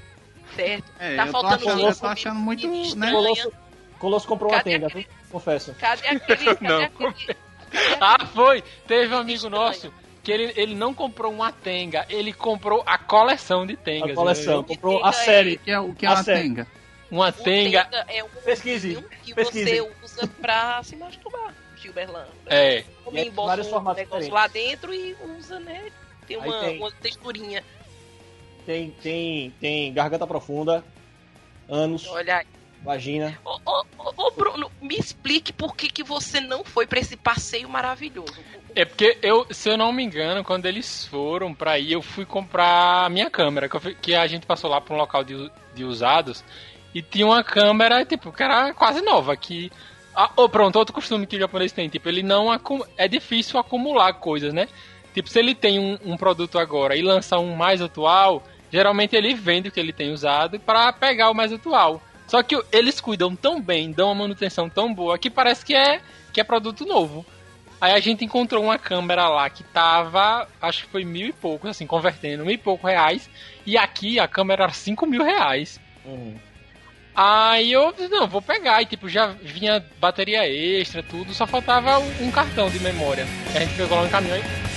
certo? É, tá faltando achando, eu tô achando muito. Né? Colosso, Colosso comprou cadê uma tenda, aquele... confesso. Cadê aquele. Cadê não, aquele... ah, foi! Teve um amigo nosso que ele, ele não comprou uma tenga, ele comprou a coleção de tengas. A coleção, comprou a série. O que é, o que é uma série. tenga? Uma tenga. tenga é um Pesquise. que Pesquise. você usa pra se masturbar, Gilberlando. É. Come é, vários formatos um negócio lá dentro e usa, né? Tem uma, tem. uma texturinha tem, tem, tem garganta profunda, anos, Olha vagina. Ô, ô, ô, Bruno, me explique por que, que você não foi para esse passeio maravilhoso. É porque eu, se eu não me engano, quando eles foram pra ir, eu fui comprar a minha câmera, que, fui, que a gente passou lá pra um local de, de usados e tinha uma câmera, tipo, que era quase nova, que ah, oh, pronto, outro costume que o japonês tem, tipo, ele não é difícil acumular coisas, né? Tipo, se ele tem um, um produto agora e lançar um mais atual, geralmente ele vende o que ele tem usado para pegar o mais atual. Só que eles cuidam tão bem, dão uma manutenção tão boa que parece que é que é produto novo. Aí a gente encontrou uma câmera lá que tava, acho que foi mil e poucos, assim, convertendo, mil e poucos reais. E aqui a câmera era cinco mil reais. Uhum. Aí eu disse, não, vou pegar. E tipo, já vinha bateria extra, tudo, só faltava um cartão de memória. A gente pegou lá no caminhão e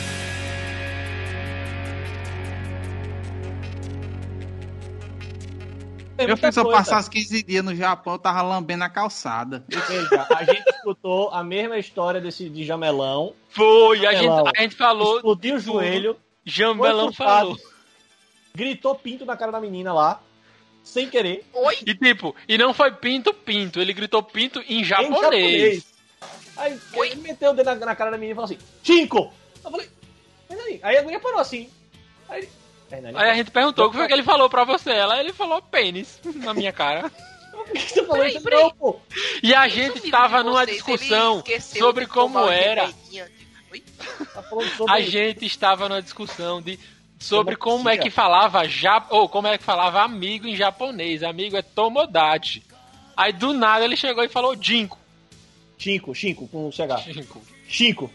Eu fiz eu passar os 15 dias no Japão, eu tava lambendo a calçada. Veja, a gente escutou a mesma história desse de Jamelão. Foi, a gente, a gente falou. Explodiu o joelho. Jamelão falou. Gritou pinto na cara da menina lá. Sem querer. Oi? E tipo, e não foi pinto, pinto. Ele gritou pinto em japonês. Em japonês. Aí Oi? ele meteu o dedo na, na cara da menina e falou assim: Cinco! Eu falei, mas aí, aí a mulher parou assim. Aí, aí a gente perguntou o que foi que ele falou pra você. Ela ele falou pênis na minha cara. Por que você falou isso não, pô? E a gente estava numa discussão sobre como era. Tá a gente estava numa discussão de sobre como é que falava ja, ou como é que falava amigo em japonês. Amigo é tomodachi. Aí do nada ele chegou e falou jinko. Chinco, Chinco, com o CH. Chinco. Chinco.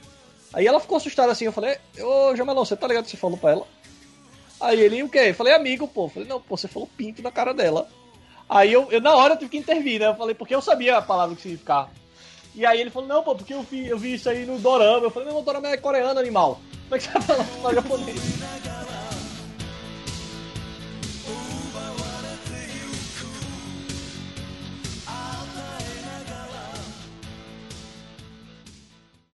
Aí ela ficou assustada assim, eu falei, ô Jamelão, você tá ligado que você falou pra ela? Aí ele, o quê? Eu falei, amigo, pô. Eu falei, não, pô, você falou pinto na cara dela. Aí eu, eu, na hora, eu tive que intervir, né? Eu falei, porque eu sabia a palavra que significava. E aí ele falou, não, pô, porque eu vi, eu vi isso aí no Dorama. Eu falei, não, o Dorama é coreano, animal. Como é que você vai falar japonês?